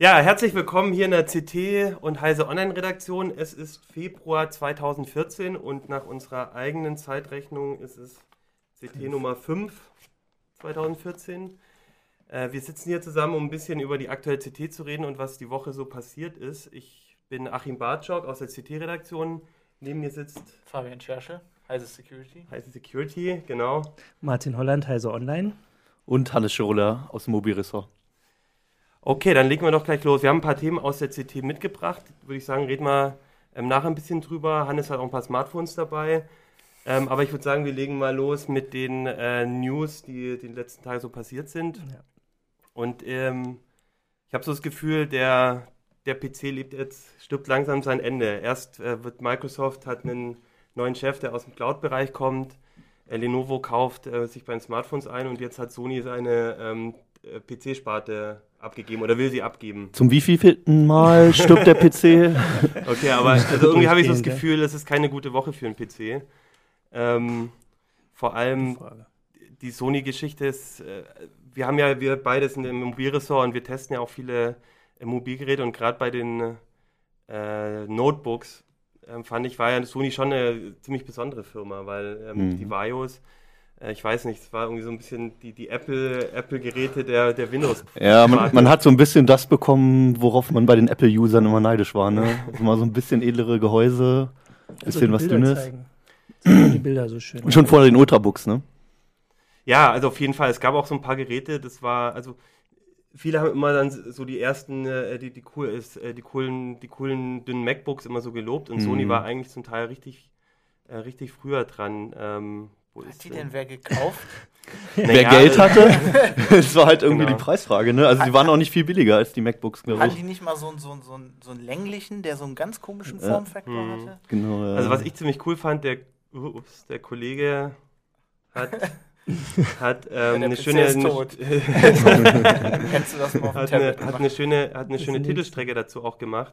Ja, herzlich willkommen hier in der CT und Heise Online Redaktion. Es ist Februar 2014 und nach unserer eigenen Zeitrechnung ist es CT Nummer 5 2014. Äh, wir sitzen hier zusammen, um ein bisschen über die aktuelle CT zu reden und was die Woche so passiert ist. Ich bin Achim Bartschok aus der CT-Redaktion. Neben mir sitzt Fabian Schersche, Heise Security. Heise Security, genau. Martin Holland, Heise Online. Und Hannes Schroller aus dem Mobilressort. Okay, dann legen wir doch gleich los. Wir haben ein paar Themen aus der CT mitgebracht. Würde ich sagen, reden wir ähm, nachher ein bisschen drüber. Hannes hat auch ein paar Smartphones dabei. Ähm, aber ich würde sagen, wir legen mal los mit den äh, News, die, die in den letzten Tagen so passiert sind. Ja. Und ähm, ich habe so das Gefühl, der, der PC lebt jetzt, stirbt langsam sein Ende. Erst äh, wird Microsoft hat einen neuen Chef, der aus dem Cloud-Bereich kommt. Äh, Lenovo kauft äh, sich bei den Smartphones ein und jetzt hat Sony seine ähm, äh, PC-Sparte abgegeben oder will sie abgeben. Zum wievielten Mal stirbt der PC? Okay, aber also irgendwie habe ich so das. Gefühl, es ist keine gute Woche für einen PC. Ähm, vor allem die Sony-Geschichte ist, äh, wir haben ja, wir beide sind im Mobilressort und wir testen ja auch viele äh, Mobilgeräte und gerade bei den äh, Notebooks ähm, fand ich, war ja Sony schon eine ziemlich besondere Firma, weil ähm, Mhm. die Vios, äh, ich weiß nicht, es war irgendwie so ein bisschen die, die Apple, Apple-Geräte der, der Windows. Ja, man, man hat so ein bisschen das bekommen, worauf man bei den Apple-Usern immer neidisch war. Ne? Also mal so ein bisschen edlere Gehäuse, Also bisschen was Bilder Dünnes. die Bilder so schön. Und schon vor den Ultrabooks, ne? Ja, also auf jeden Fall. Es gab auch so ein paar Geräte, das war, also viele haben immer dann so die ersten, äh, die, die, cool ist, äh, die coolen, die coolen dünnen MacBooks immer so gelobt und Mhm. Sony war eigentlich zum Teil richtig, äh, richtig früher dran. Ähm, wo Hat ist die denn- wer gekauft? Naja, Wer Geld äh, hatte, das war halt irgendwie Genau. die Preisfrage. Ne? Also die waren auch nicht viel billiger als die MacBooks, glaube Hatten ich. die nicht mal so, einen- so, einen- so, einen- so einen länglichen, der so einen ganz komischen Ja. Formfaktor Mhm. hatte? Genau, ja. Also was ich ziemlich cool fand, der, ups, der Kollege hat, hat ähm, der eine PC schöne, ist eine, tot. Kennst du das mal auf dem hat eine, hat eine schöne, hat eine schöne Titelstrecke dazu auch gemacht.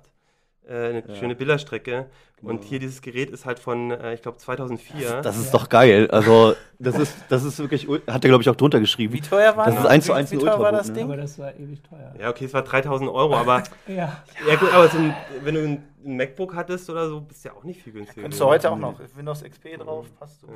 Äh, eine Ja. schöne Bilderstrecke. Und Genau. hier dieses Gerät ist halt von, äh, ich glaube, 2004. das ist Ja. doch geil. Also das ist, das ist wirklich, hat er glaube ich auch drunter geschrieben. Wie teuer war Das das? ist eins zu Wie- eins Wie ein teuer war das ne? Ding? Aber das war ewig teuer. Ja, okay, es war 3000 Euro, aber Ja. ja gut, aber so ein, wenn du ein ein MacBook hattest oder so, bist du ja auch nicht viel günstiger. Könntest du heute auch noch. Windows XP drauf, passt super.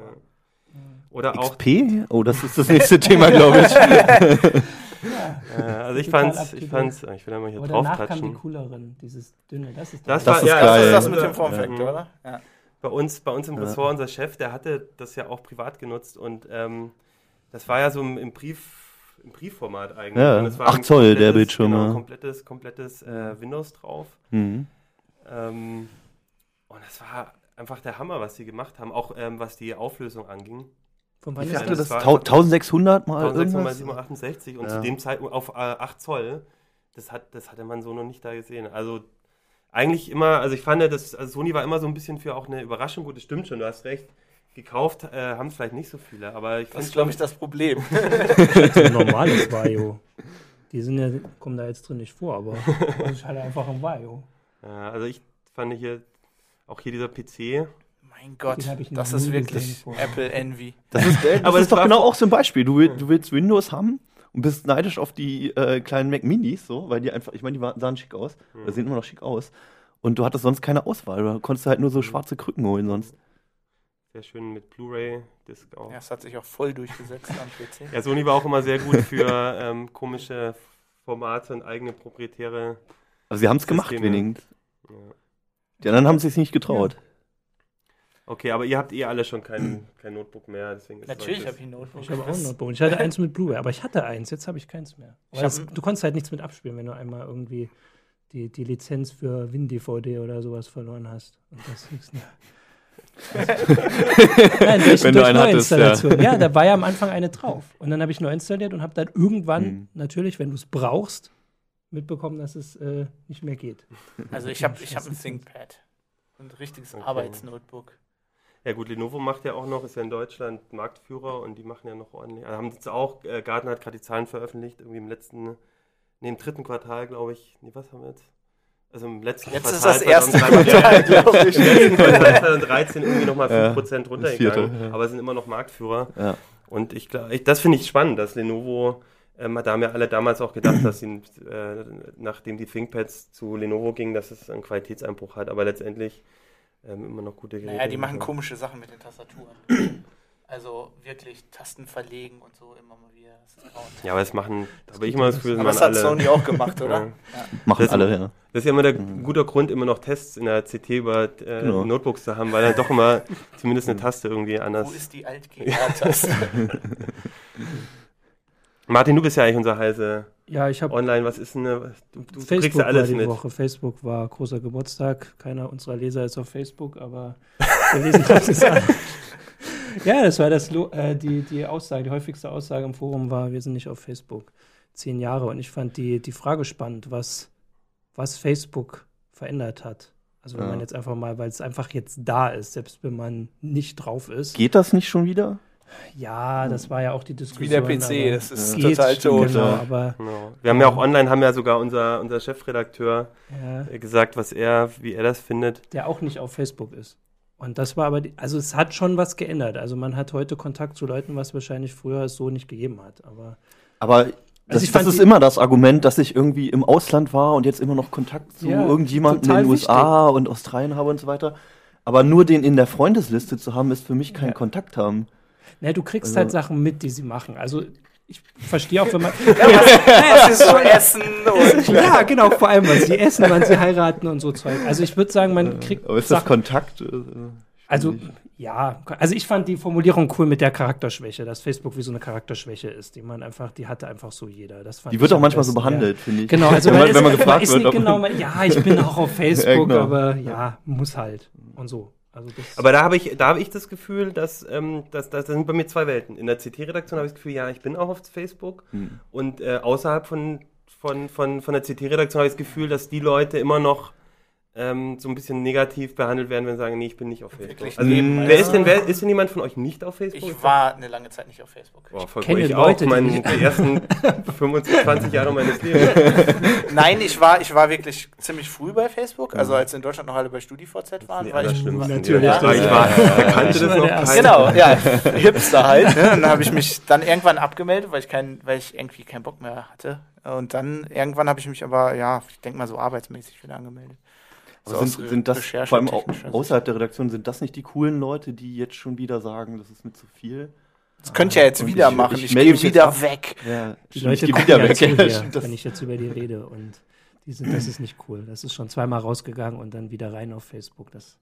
Ja. Oder auch, XP? Oh, das ist das nächste Thema, glaube ich. ja. äh, also ich fand's, ich fand's, ich will da mal hier Aber drauf danach kamen die cooleren, dieses dünne. Das ist Das Das war, ist ja, Das geil. ist das mit dem ja. Formfaktor, Mhm. oder? Ja. Bei uns, bei uns im Ja. Ressort, unser Chef, der hatte das ja auch privat genutzt und ähm, das war ja so im, im Brief, im Briefformat eigentlich. Ja, Und es war 8 ein Zoll der komplettes- Bildschirm, Genau, komplettes, komplettes äh, Windows drauf. Mhm. Ähm, und das war einfach der Hammer, was sie gemacht haben, auch ähm, was die Auflösung anging. Von wann Ich ist das? das war- tau- 1600 mal 1600 mal irgendwas? 768 und Ja. zu dem Zeitpunkt auf äh, 8 Zoll, das, hat, das hatte man so noch nicht da gesehen. Also eigentlich immer, also ich fand, das, also Sony war immer so ein bisschen für auch eine Überraschung. Gut, das stimmt schon, du hast recht. Gekauft äh, haben es vielleicht nicht so viele, aber ich Das ist, glaube ich, das Problem. ein normales Vario. Die sind ja, kommen da jetzt drin nicht vor, aber das ist halt einfach ein Vario. Ja, also ich fand hier, auch hier dieser PC. Mein Gott, das ist wirklich. Apple Envy. Das ist, das Aber ist es doch genau auch so ein Beispiel. Du, will, du willst Windows haben und bist neidisch auf die äh, kleinen Mac Minis, so, weil die einfach, ich meine, die waren, sahen schick aus. Hm. Oder sehen immer noch schick aus. Und du hattest sonst keine Auswahl. Du konntest halt nur so schwarze Krücken holen sonst. Sehr schön mit Blu-ray-Disc auch. Ja, das hat sich auch voll durchgesetzt am PC. Ja, Sony war auch immer sehr gut für ähm, komische Formate und eigene proprietäre. Also sie haben es gemacht wenigstens. Ja. Die anderen haben es sich nicht getraut. Okay, aber ihr habt eh alle schon kein, kein Notebook mehr, deswegen ist Natürlich habe ich ein Notebook. Ich habe auch ein Notebook. Ich hatte eins mit Blu-ray, aber ich hatte eins, jetzt habe ich keins mehr. Ich das, hab- du konntest halt nichts mit abspielen, wenn du einmal irgendwie die, die Lizenz für WinDVD oder sowas verloren hast. Und das ist ne. Nein, durch, Wenn du durch einen hattest, ja. Neuinstallation. Ja. da war ja am Anfang eine drauf. Und dann habe ich neu installiert und habe dann irgendwann, Mhm. natürlich, wenn du es brauchst, mitbekommen, dass es äh, nicht mehr geht. Also ich habe ich hab ein ThinkPad. Ein richtiges Okay. Arbeitsnotebook. Ja gut, Lenovo macht ja auch noch, ist ja in Deutschland Marktführer und die machen ja noch ordentlich. Also haben jetzt auch, äh, Gartner hat gerade die Zahlen veröffentlicht, irgendwie im letzten, nee, im dritten Quartal, glaube ich. Nee, was haben wir jetzt? Also im letzten Jetzt ist Quartal das erste 2013 Quartal, glaube ich. Im letzten Quartal 2013 irgendwie nochmal Ja, 5% das vierte, runtergegangen, ja. aber sind immer noch Marktführer. Ja. Und ich glaube, ich, das finde ich spannend, dass Lenovo Ähm, da haben ja alle damals auch gedacht, dass sie, äh, nachdem die ThinkPads zu Lenovo gingen, dass es einen Qualitätseinbruch hat, aber letztendlich ähm, immer noch gute Geräte. Naja, die machen komische Sachen mit den Tastaturen. also wirklich Tasten verlegen und so immer mal wieder. Das. Ja, aber das machen, da habe ich immer das Gefühl, Aber man das hat alle, Sony auch gemacht, oder? Ja. Ja. Machen Das- alle, ja. Das ist ja immer der guter Grund, immer noch Tests in der CT über äh, Genau. Notebooks zu haben, weil dann doch immer zumindest eine Taste irgendwie anders. Wo ist die Alt-GR-Taste? Martin, du bist ja eigentlich unser Heise Ja, ich habe online. Was ist denn eine, du, du kriegst Facebook ja alles war die mit. Woche. Facebook war großer Geburtstag. Keiner unserer Leser ist auf Facebook, aber wir lesen das an. Ja, das war das äh, die, die Aussage, die häufigste Aussage im Forum war, wir sind nicht auf Facebook. Zehn Jahre. Und ich fand die, die Frage spannend, was, was Facebook verändert hat. Also wenn Ja. man jetzt einfach mal, weil es einfach jetzt da ist, selbst wenn man nicht drauf ist. Geht das nicht schon wieder? Ja, das war ja auch die Wie Diskussion. der PC, aber das ist geht, total tot. Genau, aber Genau. Wir haben ja auch online, haben ja sogar unser, unser Chefredakteur ja. äh, gesagt, was er, wie er das findet. der auch nicht auf Facebook ist. Und das war aber, die, also es hat schon was geändert. Also man hat heute Kontakt zu Leuten, was wahrscheinlich früher es so nicht gegeben hat. Aber Aber das, ich das fand ist immer das Argument, dass ich irgendwie im Ausland war und jetzt immer noch Kontakt zu Ja, irgendjemandem in den USA und Australien habe und so weiter. Aber nur den in der Freundesliste zu haben, ist für mich kein Ja. Kontakt haben. Ne, du kriegst Also- halt Sachen mit, die sie machen. Also ich verstehe auch, wenn man. Was ist so Essen und ja, genau, vor allem, wann sie essen, wann sie heiraten und so Zeug. Also ich würde sagen, man kriegt. Aber ist das Sachen, Kontakt? Äh, also ja, also ich fand die Formulierung cool mit der Charakterschwäche, dass Facebook wie so eine Charakterschwäche ist, die man einfach, die hatte einfach so jeder. Das fand Die wird auch manchmal so besten, ja. behandelt, finde ich. Genau, also wenn, weil man, wenn man gefragt ist wird, genau, man, ja, ich bin auch auf Facebook, genau. aber ja, muss halt und so. Also das, Aber da habe ich, da habe ich das Gefühl, dass, ähm, dass, dass, das sind bei mir zwei Welten. In der CT-Redaktion habe ich das Gefühl, ja, ich bin auch auf Facebook. Hm. Und äh, außerhalb von, von, von, von der CT-Redaktion habe ich das Gefühl, dass die Leute immer noch ähm, so ein bisschen negativ behandelt werden, wenn sie sagen, nee, ich bin nicht auf Facebook. Wirklich Also, nebenbei. wer ist denn, wer, ist denn jemand von euch nicht auf Facebook? Ich war eine lange Zeit nicht auf Facebook. Boah, voll kenne cool. ich Leute, die auch, meine, die ersten 25, 20 Jahre meines Lebens. Nein, ich war, ich war wirklich ziemlich früh bei Facebook. Also als in Deutschland noch alle bei StudiVZ waren, Die war ich. Natürlich, Ja, ich war, da kannte das noch keiner. Genau, ja, Hipster halt. Ne? Und dann habe ich mich dann irgendwann abgemeldet, weil ich, kein, weil ich irgendwie keinen Bock mehr hatte. Und dann irgendwann habe ich mich aber, ja, ich denke mal so arbeitsmäßig wieder angemeldet. Aber So aus sind, sind das vor allem technischer außerhalb der Redaktion, sind das nicht die coolen Leute, die jetzt schon wieder sagen, das ist mir zu viel? Das könnt ihr ja jetzt Und wieder ich- machen. ich Ich, melde gehe jetzt wieder weg. Ja, die Leute ich wieder ja weg. zu das- wenn ich jetzt über die rede und die sind, das ist nicht cool. Das ist schon zweimal rausgegangen und dann wieder rein auf Facebook. Das,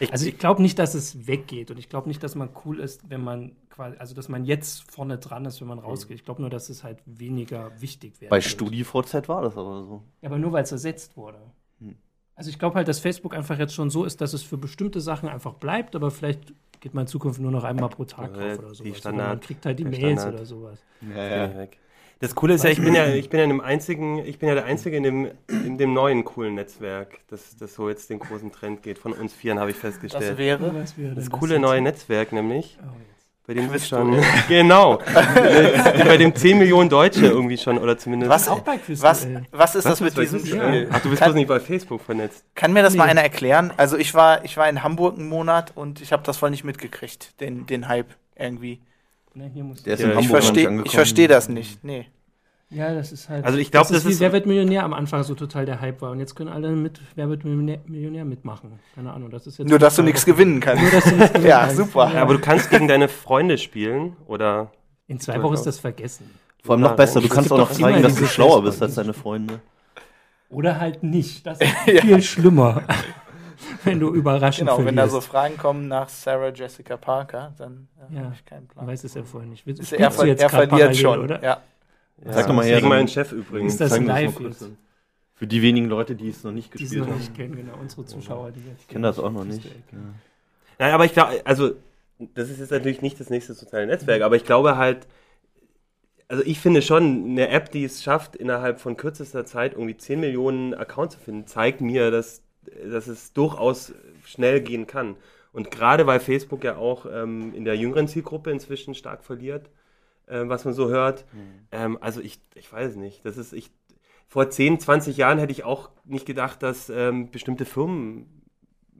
Ich- also ich glaube nicht, dass es weggeht und ich glaube nicht, dass man cool ist, wenn man quasi, also dass man jetzt vorne dran ist, wenn man rausgeht. Ich glaube nur, dass es halt weniger wichtig wäre. Bei StudiVZ war das aber so. Ja, aber nur weil es ersetzt wurde. Also ich glaube halt, dass Facebook einfach jetzt schon so ist, dass es für bestimmte Sachen einfach bleibt, aber vielleicht geht man in Zukunft nur noch einmal pro Tag Ja, drauf oder die sowas. Oder Standard- man kriegt halt die Mails Standard. oder sowas. Ja, weg. Das Coole ist ja, ich bin ja, ich bin ja in dem einzigen, ich bin ja der Einzige in dem, in dem neuen coolen Netzwerk, das, das so jetzt den großen Trend geht. Von uns Vieren habe ich Das festgestellt. wäre. Was wäre Das coole neue Netzwerk nämlich, Oh. Bei dem schon, genau, Äh, bei dem 10 Millionen Deutsche irgendwie schon, oder zumindest. Was, Auch bei Quiz was, was ist Was das mit diesem Spiel? Duell? Ach, du bist bloß nicht bei Facebook vernetzt. Kann mir das mal Nee. einer erklären? Also ich war, ich war in Hamburg einen Monat und ich habe das voll nicht mitgekriegt, den, den Hype irgendwie. Ne, hier muss Der ist Ja, in ich verstehe versteh das nicht. Nee. Ja, das ist halt. Also ich glaub, das, ist das wie ist- Wer wird Millionär am Anfang so total der Hype war und jetzt können alle mit Wer wird Millionär, mitmachen. Keine Ahnung, das ist jetzt Nur, dass du nichts gewinnen kannst. Nur, dass du nichts gewinnen Ja, kannst. super. Ja, aber du kannst gegen deine Freunde spielen, oder? In zwei Wochen ist das vergessen. Vor allem noch besser, du kannst auch noch zeigen, dass du schlauer bist als deine Freunde. Oder halt nicht. Das ist viel schlimmer. wenn du überraschend Genau, wenn da verlierst. so Fragen kommen nach Sarah Jessica Parker, dann äh, Ja. habe ich keinen Plan. weiß es ja vorher nicht. Ist er, ver jetzt er verliert schon. oder? Ja. Ja, Sag doch mal her, meinen Chef übrigens. Ist das Zeigen wir live kurz jetzt? Für die wenigen Leute, die es noch nicht Die sie gespielt noch haben. nicht kennen, genau. Unsere Zuschauer, die jetzt. Ich kenne das auch noch nicht. Nein, aber ich glaube, also, das ist jetzt natürlich nicht das nächste soziale Netzwerk, aber ich glaube halt, also ich finde schon, eine App, die es schafft, innerhalb von kürzester Zeit irgendwie 10 Millionen Accounts zu finden, zeigt mir, dass, dass es durchaus schnell gehen kann. Und gerade weil Facebook ja auch ähm, in der jüngeren Zielgruppe inzwischen stark verliert, äh, was man so hört. Ähm, also ich, ich weiß nicht. Das ist, ich, vor 10, 20 Jahren hätte ich auch nicht gedacht, dass ähm, bestimmte Firmen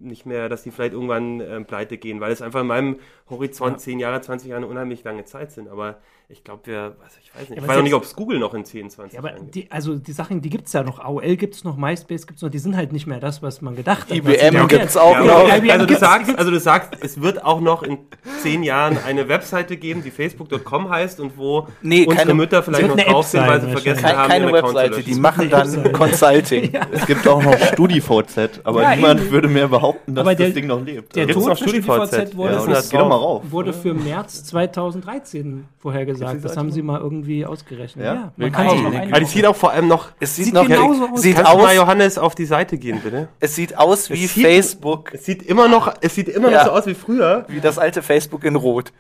nicht mehr, dass die vielleicht irgendwann ähm, pleite gehen, weil es einfach in meinem Horizont Ja. 10 Jahre, 20 Jahre eine unheimlich lange Zeit sind. Aber Ich glaube, wir, also ich weiß nicht, Ja, ich weiß auch nicht, ob es Google noch in 10, 20 Ja, aber Jahren gibt. die, also die Sachen, die gibt es ja noch. AOL gibt es noch, MySpace gibt es noch. Die sind halt nicht mehr das, was man gedacht hat. IBM werden. gibt's auch Ja, noch. IBM also, du sagst, also du sagst, es wird auch noch in zehn Jahren eine Webseite geben, die facebook.com heißt und wo Nee, unsere keine- Mütter vielleicht es noch drauf sind, weil sie vergessen Keine, haben, keine ihren Account zu Webseite, löschen. die machen dann Consulting. Es gibt auch noch StudiVZ, aber Ja, niemand eben. würde mehr behaupten, dass Aber der- das Ding noch lebt. Der Gibt's Tod noch für StudiVZ wurde, ja, das doch mal rauf. wurde für März 2013 vorhergesagt. Das haben sie mal irgendwie ausgerechnet. Ja? Ja, man kann Nein. Aber die einloggen. sieht auch vor allem noch. Es sieht, Sieht noch, genauso aus. sieht Kannst du mal aus, Johannes auf die Seite gehen, bitte? es sieht aus wie Es sieht- Facebook, Es sieht immer noch, es sieht immer Ja. noch so aus wie früher. wie das alte Facebook in Rot.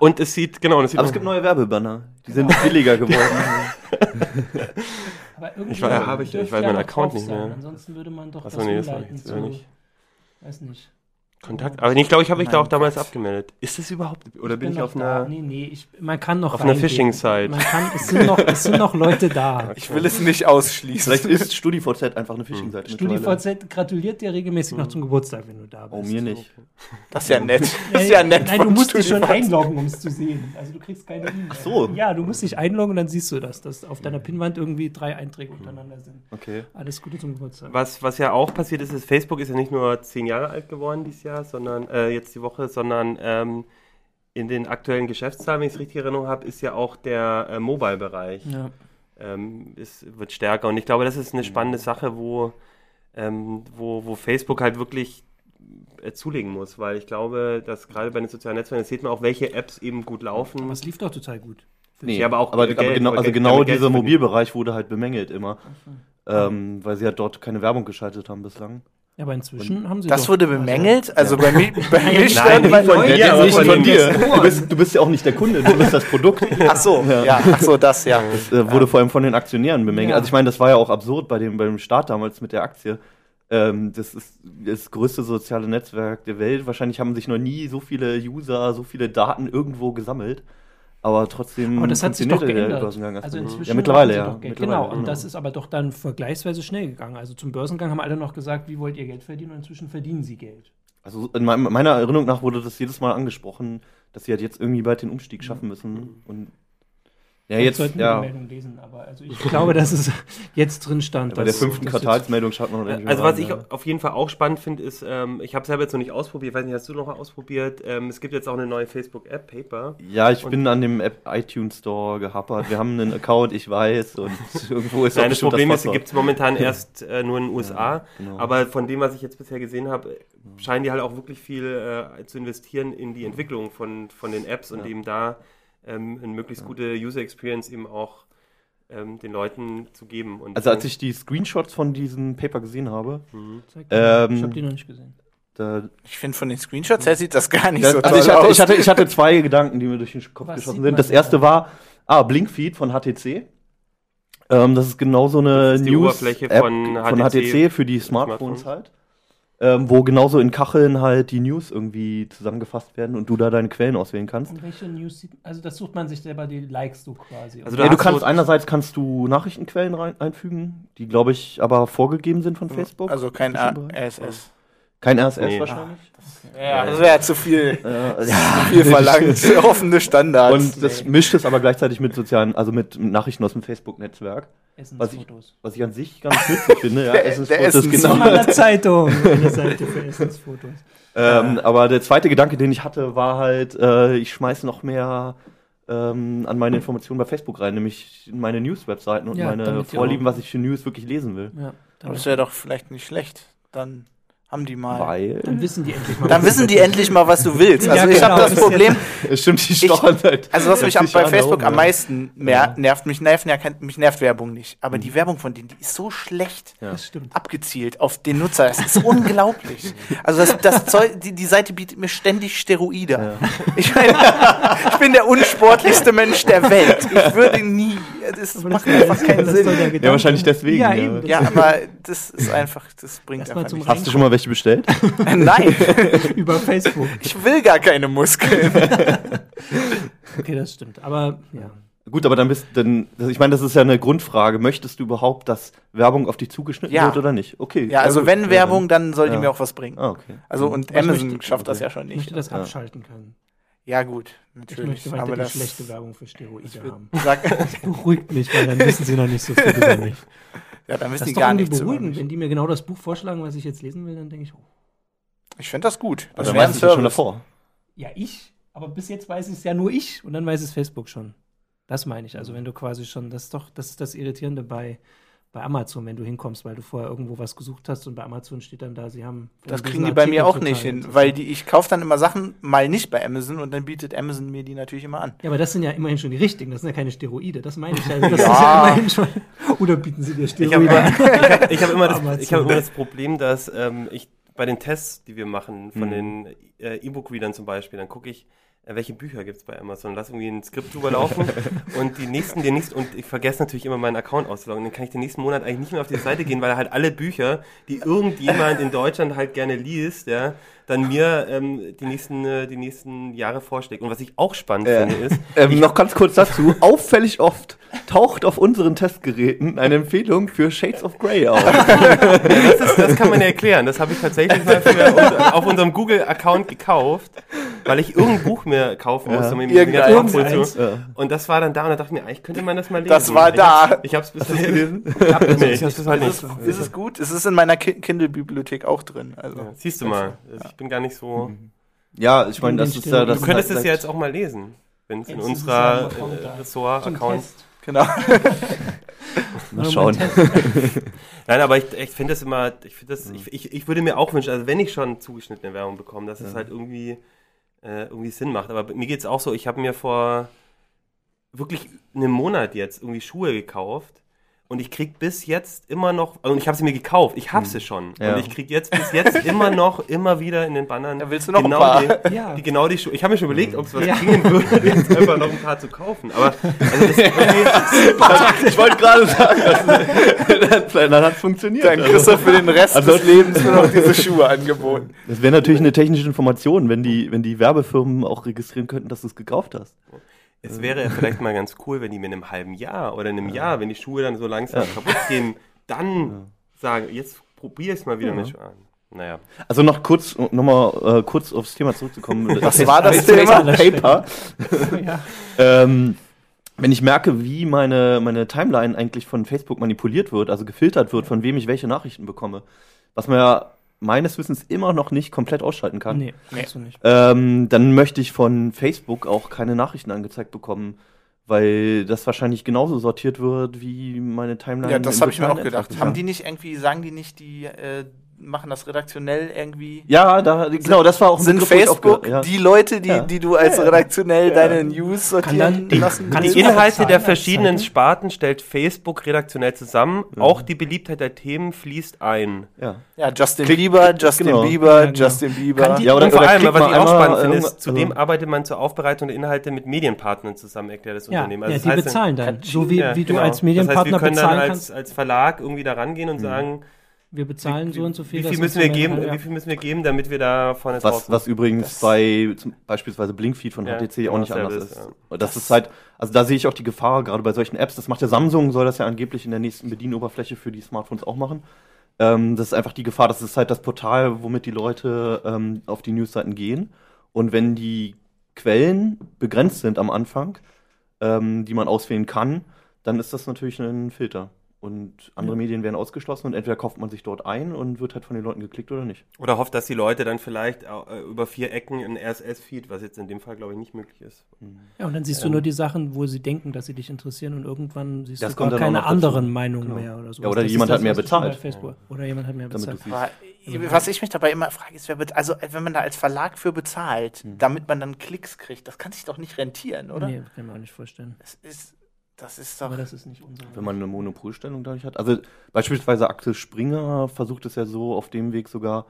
Und es sieht, genau, es sieht Aber es gibt neue Werbebanner. Die sind billiger geworden. Aber irgendwie Ich weiß- hab ich- ich weiß ja meinen Account nicht mehr. sein. Ansonsten würde man doch Achso, das nee, das war umleiten zu, nicht. Weiß nicht. Kontakt. Aber ich glaube, ich habe mich da auch damals Gott. abgemeldet. Ist das überhaupt? Oder bin ich noch auf da. einer. Nee, nee, ich, man kann noch auf einer. Phishing-Site. Man kann, es sind noch, es sind noch Leute da. Ich will es nicht ausschließen. Vielleicht ist StudiVZ einfach eine Phishing-Seite. mittlerweile. StudiVZ gratuliert dir regelmäßig noch zum Geburtstag, wenn du da bist. Oh, mir nicht. Das ist ja nett. Das ist ja nett. Nein, du musst dich schon einloggen, um es zu sehen. Also du kriegst keine E-Mail. Ach so. Ja, du musst dich einloggen und dann siehst du das, dass auf deiner Pinnwand irgendwie drei Einträge untereinander sind. Okay. Alles Gute zum Geburtstag. Was, was ja auch passiert ist, ist, Facebook ist ja nicht nur zehn Jahre alt geworden dieses Jahr, sondern äh, jetzt die Woche, sondern ähm, in den aktuellen Geschäftszahlen, wenn ich es richtig in Erinnerung habe, ist ja auch der äh, Mobile-Bereich Ja. ähm, ist, wird stärker. Und ich glaube, das ist eine spannende Sache, wo, ähm, wo, wo Facebook halt wirklich äh, zulegen muss, weil ich glaube, dass gerade bei den sozialen Netzwerken, das sieht man auch, welche Apps eben gut laufen. Aber es lief doch total gut. Nee, Ja, aber auch aber, Geld, aber genau, weil also Geld- genau dieser. Mobilbereich wurde halt bemängelt immer. Ähm, weil sie halt dort keine Werbung geschaltet haben bislang. Ja, aber inzwischen haben sie Das doch, wurde bemängelt? Also bei mir, bei mir Nein, stand, nicht weil, von dir, Ja, aber nicht von dir. Du bist, du bist ja auch nicht der Kunde, du bist das Produkt. ach so, ja, ach so, das, ja. Das äh, wurde vor allem von den Aktionären bemängelt. Ja. Also ich meine, das war ja auch absurd bei dem, beim Start damals mit der Aktie. Ähm, das ist das größte soziale Netzwerk der Welt. Wahrscheinlich haben sich noch nie so viele User, so viele Daten irgendwo gesammelt. Aber trotzdem Aber das hat sich doch geändert. Börsengang Also inzwischen ja, mittlerweile, ja. Mittlerweile, Genau, und das ist aber doch dann vergleichsweise schnell gegangen. Also zum Börsengang haben alle noch gesagt, wie wollt ihr Geld verdienen? Und inzwischen verdienen sie Geld. Also in meiner Erinnerung nach wurde das jedes Mal angesprochen, dass sie halt jetzt irgendwie bald den Umstieg schaffen müssen. Und ja, jetzt, sollten wir ja, die Meldung lesen, aber also ich glaube, dass es jetzt drin stand. bei der fünften Quartalsmeldung schaut man noch irgendwie Also was ich ja. auf jeden Fall auch spannend finde, ist, ähm, ich habe selber jetzt noch nicht ausprobiert, weiß nicht, hast du noch mal ausprobiert? Ähm, es gibt jetzt auch eine neue Facebook-App, Paper. Ja, ich Und- bin an dem App iTunes Store gehappert. Wir haben einen Account, ich weiß, und irgendwo ist Nein, das Problem ist, die gibt es momentan erst äh, nur in den USA. genau. Aber von dem, was ich jetzt bisher gesehen habe, scheinen die halt auch wirklich viel äh, zu investieren in die Entwicklung von, von den Apps und Ja. eben da ähm, eine möglichst gute User Experience eben auch ähm, den Leuten zu geben. Und Also als ich die Screenshots von diesem Paper gesehen habe, Mhm. Ähm, ich habe die noch nicht gesehen. da, Ich finde, von den Screenshots her sieht das gar nicht das, so also toll ich, hatte, aus. ich, hatte, ich hatte zwei Gedanken, die mir durch den Kopf Was geschossen sind. Das erste da? war, ah, Blinkfeed von HTC. Ähm, das ist genau so eine Das ist die Oberfläche News-App von von HTC HTC für die Smartphones Smartphones. halt. Ähm, wo genauso in Kacheln halt die News irgendwie zusammengefasst werden und du da deine Quellen auswählen kannst. Und welche News sieht, also das sucht man sich selber, die likest du quasi. Also Ja, du kannst du- einerseits kannst du Nachrichtenquellen rein, einfügen, die glaube ich aber vorgegeben sind von Facebook. Also kein? RSS. Kein RSS Nee. wahrscheinlich. Ja, das wäre zu viel, Äh, zu viel verlangt. Offene Standards. Und das mischt es aber gleichzeitig mit sozialen, also mit Nachrichten aus dem Facebook-Netzwerk, was ich- was ich an sich ganz nützlich finde. Ja, Der- Essensfotos, der Essens- genau. Meiner Zeitung. Eine Seite für Essensfotos. Ähm, aber der zweite Gedanke, den ich hatte, war halt, äh, ich schmeiß noch mehr ähm, an meine Informationen bei Facebook rein, nämlich in meine News-Webseiten und Ja, meine Vorlieben, was ich für News wirklich lesen will. Ja, das wäre doch vielleicht nicht schlecht. Dann haben die mal. Weil. dann wissen die endlich mal. Dann was wissen die endlich mal, was du willst. Also Ja, ich genau, habe das Problem, Es stimmt, die stochern halt. also was mich am, 60 bei Facebook rum, am ja. meisten mer nervt, mich nerven ja kein, mich nervt Werbung nicht, aber die Werbung von denen, die ist so schlecht Das stimmt. abgezielt auf den Nutzer. Das ist unglaublich. Also das, das Zeug, die, die Seite bietet mir ständig Steroide. Ich meine, ich bin der unsportlichste Mensch der Welt. Ich würde nie, das macht einfach keinen Sinn. Ja, wahrscheinlich deswegen, Ja, ja. eben. Ja, aber das ist einfach, das bringt Erst mal einfach. Hast du schon mal welche bestellt? Nein, Über Facebook. ich will gar keine Muskeln. Okay, das stimmt. Aber ja. Gut, aber dann bist dann, das- ich meine, das ist ja eine Grundfrage. Möchtest du überhaupt, dass Werbung auf dich zugeschnitten Ja. wird oder nicht? Okay. Ja, also gut. wenn Werbung, dann soll die Ja. mir auch was bringen. Ah, okay. Also und Was Amazon möchte- schafft das okay. ja schon Ich möchte nicht. das Ja. abschalten können. Ja, gut, Ich natürlich. möchte weiter aber die das schlechte Werbung für Steroide haben. sag, Das beruhigt mich, weil dann wissen sie noch nicht so viel über mich. ja, dann wissen Das die gar nichts mich. Wenn die mir genau das Buch vorschlagen, was ich jetzt lesen will, dann denke ich, oh, Ich finde das gut. Das Also wäre ein Service. davor. ja, ich. Aber bis jetzt weiß es ja nur ich und dann weiß es Facebook schon. Das meine ich. Also wenn du quasi schon, das ist doch, das ist das Irritierende bei, bei Amazon, wenn du hinkommst, weil du vorher irgendwo was gesucht hast und bei Amazon steht dann da, sie haben. Das kriegen die bei mir Artikel auch nicht hin, weil die, ich kaufe dann immer Sachen mal nicht bei Amazon und dann bietet Amazon mir die natürlich immer an. Ja, aber das sind ja immerhin schon die richtigen, das sind ja keine Steroide, das meine ich. Also das Ja. ist ja immerhin schon. Oder bieten sie dir Ich habe Steroide an? ich hab immer, das- ich hab immer das Problem, dass ähm, ich bei den Tests, die wir machen, von Mhm. den äh, E-Book-Readern zum Beispiel, dann gucke ich, welche Bücher gibt es bei Amazon. Lass irgendwie ein Skript drüber laufen und die nächsten, die nächsten, und ich vergesse natürlich immer meinen Account auszuloggen. Dann kann ich den nächsten Monat eigentlich nicht mehr auf die Seite gehen, weil halt alle Bücher, die irgendjemand in Deutschland halt gerne liest, ja, dann mir ähm, die, nächsten, äh, die nächsten Jahre vorschlägt. Und was ich auch spannend Ja. finde, ist, Ähm, noch ganz kurz dazu. Auffällig oft taucht auf unseren Testgeräten eine Empfehlung für Shades of Grey auf. Das, ist, das kann man ja erklären. Das habe ich tatsächlich mal für auf unserem Google-Account gekauft, weil ich irgendein Buch mir kaufen Ja. musste. der Abholzung. Irgendeins. ja. Und das war dann da und da dachte ich mir, eigentlich könnte man das mal lesen. Das war ich da. Hab's, ich habe es bis dahin gelesen? Ja, nee, ich hab's bis heute nicht. es, ist es gut? Es ist in meiner Ki- Kindle-Bibliothek auch drin. Also. Ja, siehst du mal, also ich bin gar nicht so. Ja, ich meine, das ist ja das. Du könntest ist es halt- ja jetzt auch mal lesen, wenn es in unserer äh, Ressort-Account. Genau. Mal schauen. Nein, aber ich, ich finde das immer, ich, find Mhm. das, ich, ich, ich würde mir auch wünschen, also wenn ich schon zugeschnittene Werbung bekomme, dass es halt irgendwie, äh, irgendwie Sinn macht. Aber mir geht es auch so, ich habe mir vor wirklich einem Monat jetzt irgendwie Schuhe gekauft und ich krieg bis jetzt immer noch, und ich habe sie mir gekauft, ich habe sie schon. Mhm. Ja. Und ich krieg jetzt bis jetzt immer noch, immer wieder in den Bannern Da willst du noch ein genau paar. die, Ja. die, genau die Schuhe. Ich habe mir schon überlegt, ob es was Ja. bringen würde, jetzt einfach noch ein paar zu kaufen. Aber also das ist irgendwie, Ich wollte gerade sagen, das, dann, dann hat es funktioniert. Dann kriegst du für den Rest Also- des Lebens nur noch diese Schuhe angeboten. Das wäre natürlich eine technische Information, wenn die, wenn die Werbefirmen auch registrieren könnten, dass du es gekauft hast. Es wäre ja vielleicht mal ganz cool, wenn die mir in einem halben Jahr oder in einem Jahr, wenn die Schuhe dann so langsam kaputt gehen, dann sagen, jetzt probier es mal wieder mit Schuhen an. Naja. Also noch kurz, nochmal äh, kurz aufs Thema zurückzukommen. Was war das Thema? das Paper. ja. Ähm, wenn ich merke, wie meine, meine Timeline eigentlich von Facebook manipuliert wird, also gefiltert wird, von wem ich welche Nachrichten bekomme, was man ja meines Wissens immer noch nicht komplett ausschalten kann, Nee, kannst du nicht. ähm, dann möchte ich von Facebook auch keine Nachrichten angezeigt bekommen, weil das wahrscheinlich genauso sortiert wird wie meine Timeline. Ja, das habe ich mir auch gedacht. Haben die nicht irgendwie, sagen die nicht, die äh, machen das redaktionell irgendwie? Ja, da, genau, das war auch ein Sind Begriff, Facebook ja. die Leute, die, Ja. die du als redaktionell deine News sortieren dann- die- lassen kann Die Inhalte bezahlen der verschiedenen? Sparten stellt Facebook redaktionell zusammen. Auch die Beliebtheit der Themen fließt ein. ja. Ja, Justin Klick- Bieber, Justin genau. Bieber, Ja, genau. Justin Bieber. Kann die- Ja, oder, und vor oder allem, was ich auch spannend finde, ist, zudem also- arbeitet man zur Aufbereitung der Inhalte mit Medienpartnern zusammen, erklärt das Ja, Unternehmen. ja Also die das heißt, bezahlen dann. So wie, Ja, wie du genau. als Medienpartner das heißt, wir können bezahlen dann kannst. als, als Verlag irgendwie da rangehen und sagen, Wir bezahlen so und so viel. wie viel müssen wir geben, ja. wie viel müssen wir geben, damit wir da vorne Was, was übrigens Das- bei zum, beispielsweise Blinkfeed von Ja, HTC auch nicht anders ist, ist. ja. Das ist halt, also da sehe ich auch die Gefahr, gerade bei solchen Apps, das macht ja Samsung, soll das ja angeblich in der nächsten Bedienoberfläche für die Smartphones auch machen. Ähm, das ist einfach die Gefahr, das ist halt das Portal, womit die Leute ähm, auf die Newsseiten gehen. Und wenn die Quellen begrenzt sind am Anfang, ähm, die man auswählen kann, dann ist das natürlich ein Filter. Und andere Medien werden ausgeschlossen und entweder kauft man sich dort ein und wird halt von den Leuten geklickt oder nicht. Oder hofft, dass die Leute dann vielleicht äh, über vier Ecken ein RSS-Feed, was jetzt in dem Fall, glaube ich, nicht möglich ist. Ja, und dann siehst du nur die Sachen, wo sie denken, dass sie dich interessieren und irgendwann siehst Das du gar keine anderen Meinungen Genau. mehr oder so. Ja, oder jemand hat mehr bezahlt. Facebook. Oder jemand hat mehr Damit bezahlt. du siehst. Aber was ich mich dabei immer frage, ist, wer bet- also wenn man da als Verlag für bezahlt, Hm. damit man dann Klicks kriegt, das kann sich doch nicht rentieren, oder? Nee, kann ich mir auch nicht vorstellen. Das ist, das ist doch. Aber das ist nicht unsere. Wenn man eine Monopolstellung dadurch hat. Also beispielsweise Axel Springer versucht es ja so auf dem Weg sogar,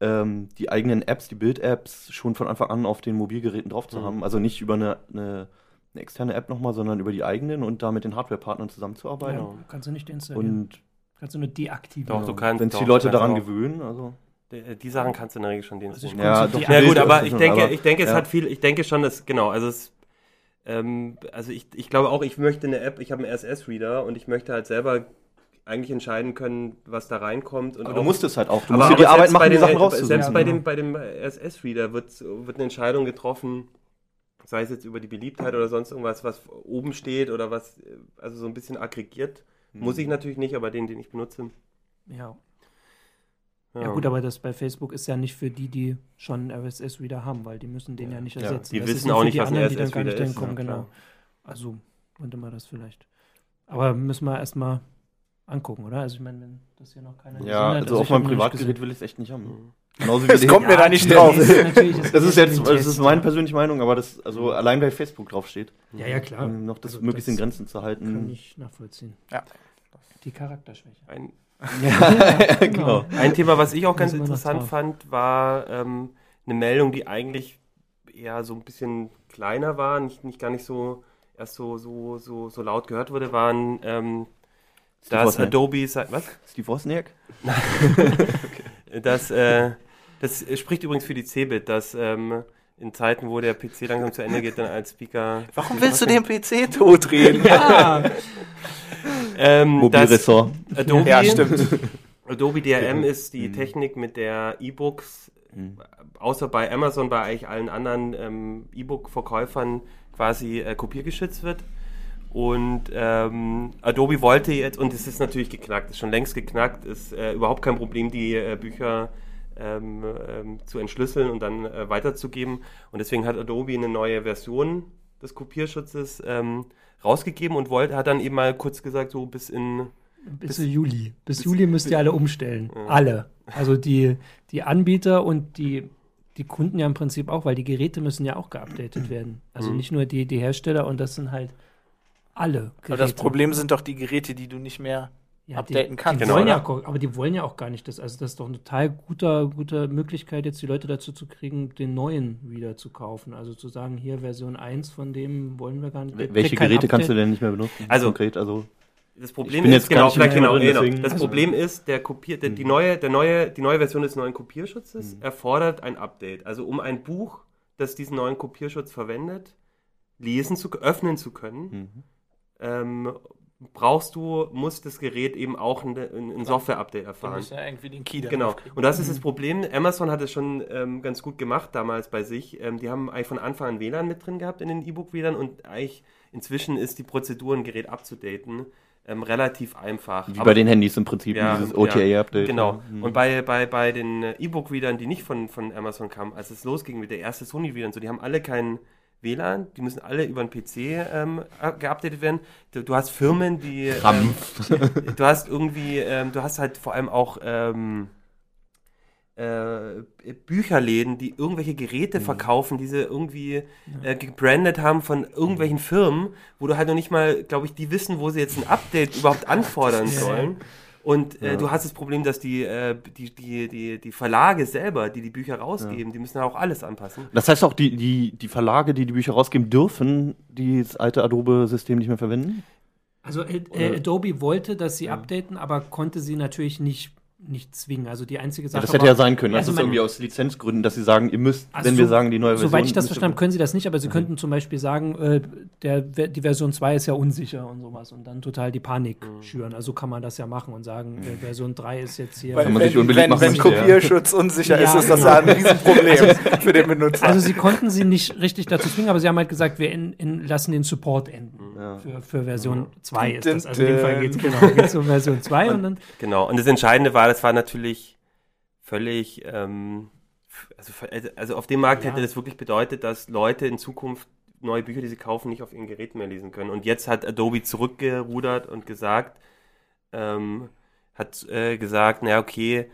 ähm, die eigenen Apps, die Bild-Apps, schon von Anfang an auf den Mobilgeräten drauf zu Mhm. haben. Also nicht über eine, eine, eine externe App nochmal, sondern über die eigenen und da mit den Hardware-Partnern zusammenzuarbeiten. Ja, kannst du nicht installieren. Und kannst du nur deaktivieren. Doch, du kannst- wenn es doch, die Leute daran auch. gewöhnen, also. Die, Sachen kannst du in der Regel schon Also deinstallieren. konnte Ja, doch, Ja gut, aber ich denke, aber- ich denke, es ja. hat viel, ich denke schon, dass, genau, also es, ähm, also ich, ich glaube auch, ich möchte eine App, ich habe einen RSS-Reader und ich möchte halt selber eigentlich entscheiden können, was da reinkommt. Und Aber auch- du musst es halt auch. Du aber, musst dir die aber Arbeit selbst bei machen, die Sachen rauszusuchen. Selbst bei dem, bei dem RSS-Reader wird, wird eine Entscheidung getroffen, sei es jetzt über die Beliebtheit oder sonst irgendwas, was oben steht oder was, äh, also so ein bisschen aggregiert. Muss ich natürlich nicht, aber den, den ich benutze. Ja. Ja. gut, aber das bei Facebook ist ja nicht für die, die schon einen RSS-Reader haben, weil die müssen den ja, nicht ersetzen. die das wissen auch nicht, die was ein anderen, die dann RSS gar nicht Reader ist, hinkommen, ja, genau. Also könnte man das vielleicht. Aber müssen wir erstmal angucken, oder? Also ich meine, wenn das hier noch keiner Ja, gesehen hat, also auf ich hab meinem Privatgerät will ich es echt nicht haben. Mhm. Genauso wie Das den- kommt mir da nicht Ja, drauf. das ist Das ist jetzt, ein das ist Test, meine ja. persönliche Meinung, aber das, also allein bei Facebook draufsteht, Ja, ja, klar. um noch das Also möglichst in das Grenzen zu Kann halten. ich nachvollziehen. Ja. Die Charakterschwäche. Ein, Ja, genau. ein Thema, was ich auch ganz interessant fand, war ähm, eine Meldung, die eigentlich eher so ein bisschen kleiner war, nicht, nicht gar nicht so erst so, so, so, so laut gehört wurde, waren, ähm, dass Wozniak. Adobe, sei- was? Steve Wozniak? Das, äh, das spricht übrigens für die Cebit, dass ähm, in Zeiten, wo der PC langsam zu Ende geht, dann als Speaker. Warum willst du den PC totreden? Ja, Ähm, Mobilressort. Adobe, ja, stimmt. Adobe DRM ist die Mhm. Technik, mit der E-Books, Mhm. außer bei Amazon, bei eigentlich allen anderen ähm, E-Book-Verkäufern quasi äh, kopiergeschützt wird. Und ähm, Adobe wollte jetzt, und es ist natürlich geknackt, ist schon längst geknackt, ist äh, überhaupt kein Problem, die äh, Bücher ähm, ähm, zu entschlüsseln und dann äh, weiterzugeben. Und deswegen hat Adobe eine neue Version des Kopierschutzes ähm, rausgegeben und wollte, hat dann eben mal kurz gesagt, so bis in bis Juli. Bis, bis- Juli müsst ihr alle umstellen. Alle. Also die, die Anbieter und die, die Kunden ja im Prinzip auch, weil die Geräte müssen ja auch geupdatet werden. Also Mhm. nicht nur die, die Hersteller und das sind halt alle Geräte. Aber das Problem sind doch die Geräte, die du nicht mehr. Ja, updaten die, kannst, Die Genau, wollen ja, aber die wollen ja auch gar nicht das. Also das ist doch eine total guter, gute Möglichkeit, jetzt die Leute dazu zu kriegen, den neuen wieder zu kaufen. Also zu sagen, hier Version 1 von dem wollen wir gar nicht. der Welche Geräte kannst du Update. denn nicht mehr benutzen? Also- konkret, also Das Problem ist, genau, vielleicht genau, drin, genau. das Also- Problem ist, der kopiert, der, die, Mhm. neue, der neue, die neue Version des neuen Kopierschutzes Mhm. erfordert ein Update. Also um ein Buch, das diesen neuen Kopierschutz verwendet, lesen zu öffnen zu können, mhm. ähm, brauchst du, muss das Gerät eben auch ein, ein ein Software-Update Du erfahren. musst ja irgendwie den Key Genau. aufkriegen. Und das ist das Problem. Amazon hat es schon ähm, ganz gut gemacht damals bei sich. Ähm, die haben eigentlich von Anfang an WLAN mit drin gehabt in den E-Book-WLAN und eigentlich inzwischen ist die Prozedur, ein Gerät abzudaten, ähm, relativ einfach. wie Aber- bei den Handys im Prinzip, Ja, dieses ja, OTA-Update. Genau. Mhm. Und bei, bei, bei den äh, E-Book-Readern, die nicht von, von Amazon kamen, als es losging mit der ersten Sony-Reader und so, die haben alle keinen WLAN, die müssen alle über den PC ähm, up- geupdatet werden. Du, du hast Firmen, die. Ähm, Krampf. du hast irgendwie, ähm, du hast halt vor allem auch ähm, äh, Bücherläden, die irgendwelche Geräte verkaufen, die sie irgendwie äh, gebrandet haben von irgendwelchen Firmen, wo du halt noch nicht mal, glaube ich, die wissen, wo sie jetzt ein Update überhaupt anfordern sollen. Und äh, Ja. du hast das Problem, dass die, äh, die, die, die, die Verlage selber, die die Bücher rausgeben, die müssen auch alles anpassen. Das heißt auch, die, die, die Verlage, die die Bücher rausgeben, dürfen dieses alte Adobe-System nicht mehr verwenden? Also äh, äh, Adobe wollte, dass sie updaten, aber konnte sie natürlich nicht, nicht zwingen. Also die einzige Ja, Sache das hätte war, ja sein können. Das Also ist man- irgendwie aus Lizenzgründen, dass sie sagen, ihr müsst, Also wenn wir so- sagen, die neue Version. Soweit ich das verstanden habe, können sie das nicht, aber sie könnten zum Beispiel sagen, äh, der, die Version 2 ist ja unsicher und sowas und dann total die Panik schüren. Also kann man das ja machen und sagen, äh, Version 3 ist jetzt hier. Weil, Kann man wenn, sich unbeliebt wenn, machen wenn möchte, ja. Kopierschutz unsicher Ja, ist, ist das genau. ja ein Riesenproblem für den Benutzer. Also sie konnten sie nicht richtig dazu zwingen, aber sie haben halt gesagt, wir in, in, lassen den Support enden. Ja. Für, für Version 2 ist Dun, das. Also in dem Fall geht es genau, geht's um Version 2 und dann Genau. Und das Entscheidende war, das war natürlich völlig, ähm, also, ver- also auf dem Markt Ja. hätte das wirklich bedeutet, dass Leute in Zukunft neue Bücher, die sie kaufen, nicht auf ihren Geräten mehr lesen können. Und jetzt hat Adobe zurückgerudert und gesagt, ähm, hat äh, gesagt, naja, okay,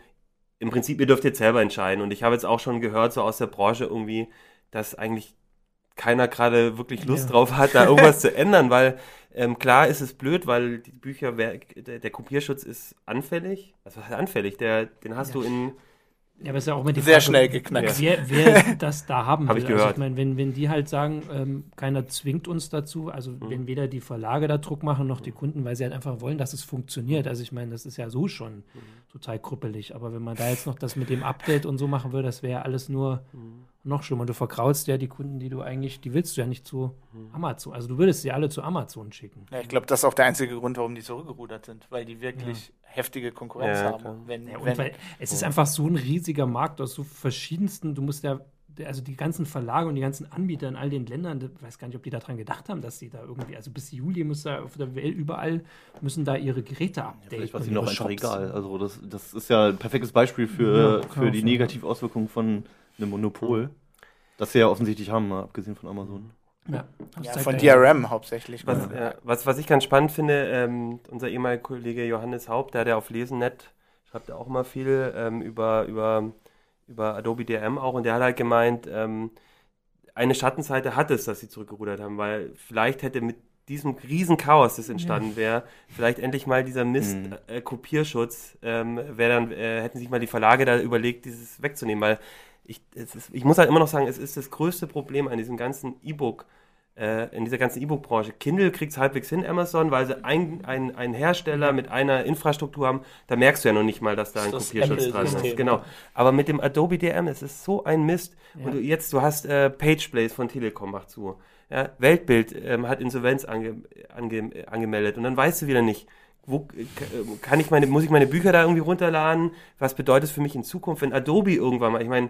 im Prinzip, ihr dürft jetzt selber entscheiden. Und ich habe jetzt auch schon gehört, so aus der Branche irgendwie, dass eigentlich keiner gerade wirklich Lust Ja. drauf hat, da irgendwas zu ändern, weil ähm, klar ist es blöd, weil die Bücher, wer- der, der Kopierschutz ist anfällig. Also was heißt anfällig? Der, den hast Ja. du in, Ja, aber es ist ja auch die Sehr Frage, schnell geknackt. Wer, wer das da haben Hab will. ich Also gehört. ich meine, wenn, wenn die halt sagen, ähm, keiner zwingt uns dazu, also Mhm. wenn weder die Verlage da Druck machen noch die Kunden, weil sie halt einfach wollen, dass es funktioniert. Also ich meine, das ist ja so schon Mhm. total krüppelig. Aber wenn man da jetzt noch das mit dem Update und so machen würde, das wäre ja alles nur Mhm. Noch schlimmer. Du verkraulst ja die Kunden, die du eigentlich, die willst du ja nicht zu Mhm. Amazon. Also du würdest sie alle zu Amazon schicken. Ja, ich glaube, das ist auch der einzige Grund, warum die zurückgerudert sind, weil die wirklich heftige Konkurrenz Ja, haben. Wenn, Ja, und wenn, weil es ist einfach so ein riesiger Markt aus so verschiedensten, du musst ja also die ganzen Verlage und die ganzen Anbieter in all den Ländern, ich weiß gar nicht, ob die daran gedacht haben, dass sie da irgendwie, also bis Juli muss da auf der Welt überall müssen da ihre Geräte updaten. Vielleicht war es und ihnen auch ihre einfach Shops. egal. Also das, das ist ja ein perfektes Beispiel für, Ja, für die. Negativauswirkungen von einem Monopol. Das sie ja offensichtlich haben, mal abgesehen von Amazon. Ja, Ja, von ja- DRM hauptsächlich. Was, ja, was, was ich ganz spannend finde, ähm, unser ehemaliger Kollege Johannes Haupt, der, der auf Lesen.net schreibt ja auch immer viel ähm, über, über, über Adobe DRM auch und der hat halt gemeint, ähm, eine Schattenseite hat es, dass sie zurückgerudert haben, weil vielleicht hätte mit diesem riesen Chaos, das entstanden wäre, vielleicht endlich mal dieser Mist Mhm. äh, Kopierschutz, ähm, wäre dann, äh, hätten sich mal die Verlage da überlegt, dieses wegzunehmen, weil ich, ist, ich muss halt immer noch sagen, es ist das größte Problem an diesem ganzen E-Book, äh, in dieser ganzen E-Book-Branche. Kindle kriegt es halbwegs hin, Amazon, weil sie ein- ein- einen Hersteller mit einer Infrastruktur haben, da merkst du ja noch nicht mal, dass da ein Das Kopierschutz dran ist. Genau. Aber mit dem Adobe DM, es ist so ein Mist. Und du, jetzt, du hast äh, Pageblaze von Telekom, macht zu. Ja, Weltbild ähm, hat Insolvenz ange, ange, angemeldet und dann weißt du wieder nicht, wo äh, kann ich meine, muss ich meine Bücher da irgendwie runterladen? Was bedeutet es für mich in Zukunft, wenn Adobe irgendwann mal, ich meine,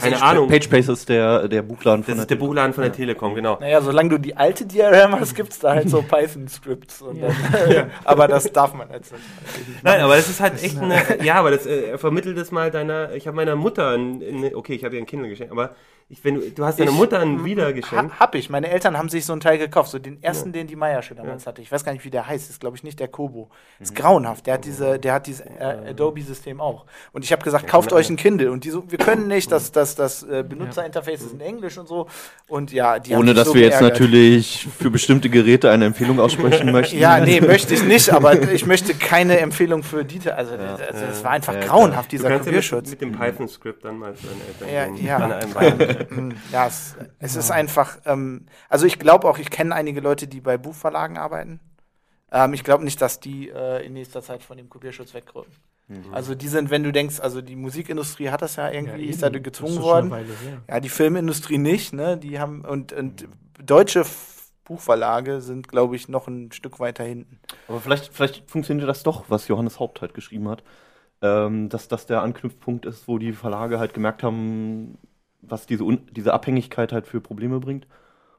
keine Ahnung, PageSpace ist der, der Buchladen von das ist der Buchladen von der Telekom, genau. Naja, solange du die alte DRM hast, gibt es da halt so Python-Scripts. dann- Aber das darf man jetzt nicht. Nein, aber das ist halt echt eine, ja, aber das äh, vermittelt es mal deiner, ich habe meiner Mutter, ein, ein, okay, ich habe ihr ein Kindle geschenkt, aber ich, wenn du, du hast deiner Ich- Mutter ein wieder geschenkt. Ha, hab ich. Meine Eltern haben sich so einen Teil gekauft. So den ersten, den die Meiersche damals hatte. Ich weiß gar nicht, wie der heißt. Ist, glaube ich, nicht der Kobo. Ist grauenhaft. Der hat diese, der hat dieses äh, Adobe-System auch. Und ich habe gesagt, kauft euch ein Kindle. Und die so, wir können nicht, das, das, das äh, Benutzerinterface ist in Englisch und so. Und ja, die haben Ohne dass so wir jetzt geärgert. natürlich für bestimmte Geräte eine Empfehlung aussprechen möchten. Ja, nee, möchte ich nicht, aber ich möchte keine Empfehlung für Dieter. Also, das, das war einfach ja, grauenhaft, dieser ja mit, Kopierschutz. mit dem Python-Script dann mal zu deinen Eltern Ja, ja. Mm, ja, es, es ist einfach, ähm, also ich glaube auch, ich kenne einige Leute, die bei Buchverlagen arbeiten. Ähm, ich glaube nicht, dass die äh, in nächster Zeit von dem Kopierschutz wegrücken. Also die sind, wenn du denkst, also die Musikindustrie hat das ja irgendwie, ist da eben. gezwungen Das ist schon eine worden. Weile her. Ja, die Filmindustrie nicht, ne? Die haben und, und deutsche Buchverlage sind, glaube ich, noch ein Stück weiter hinten. Aber vielleicht, vielleicht funktioniert das doch, was Johannes Haupt halt geschrieben hat. Ähm, dass das der Anknüpfpunkt ist, wo die Verlage halt gemerkt haben, was diese, Un diese Abhängigkeit halt für Probleme bringt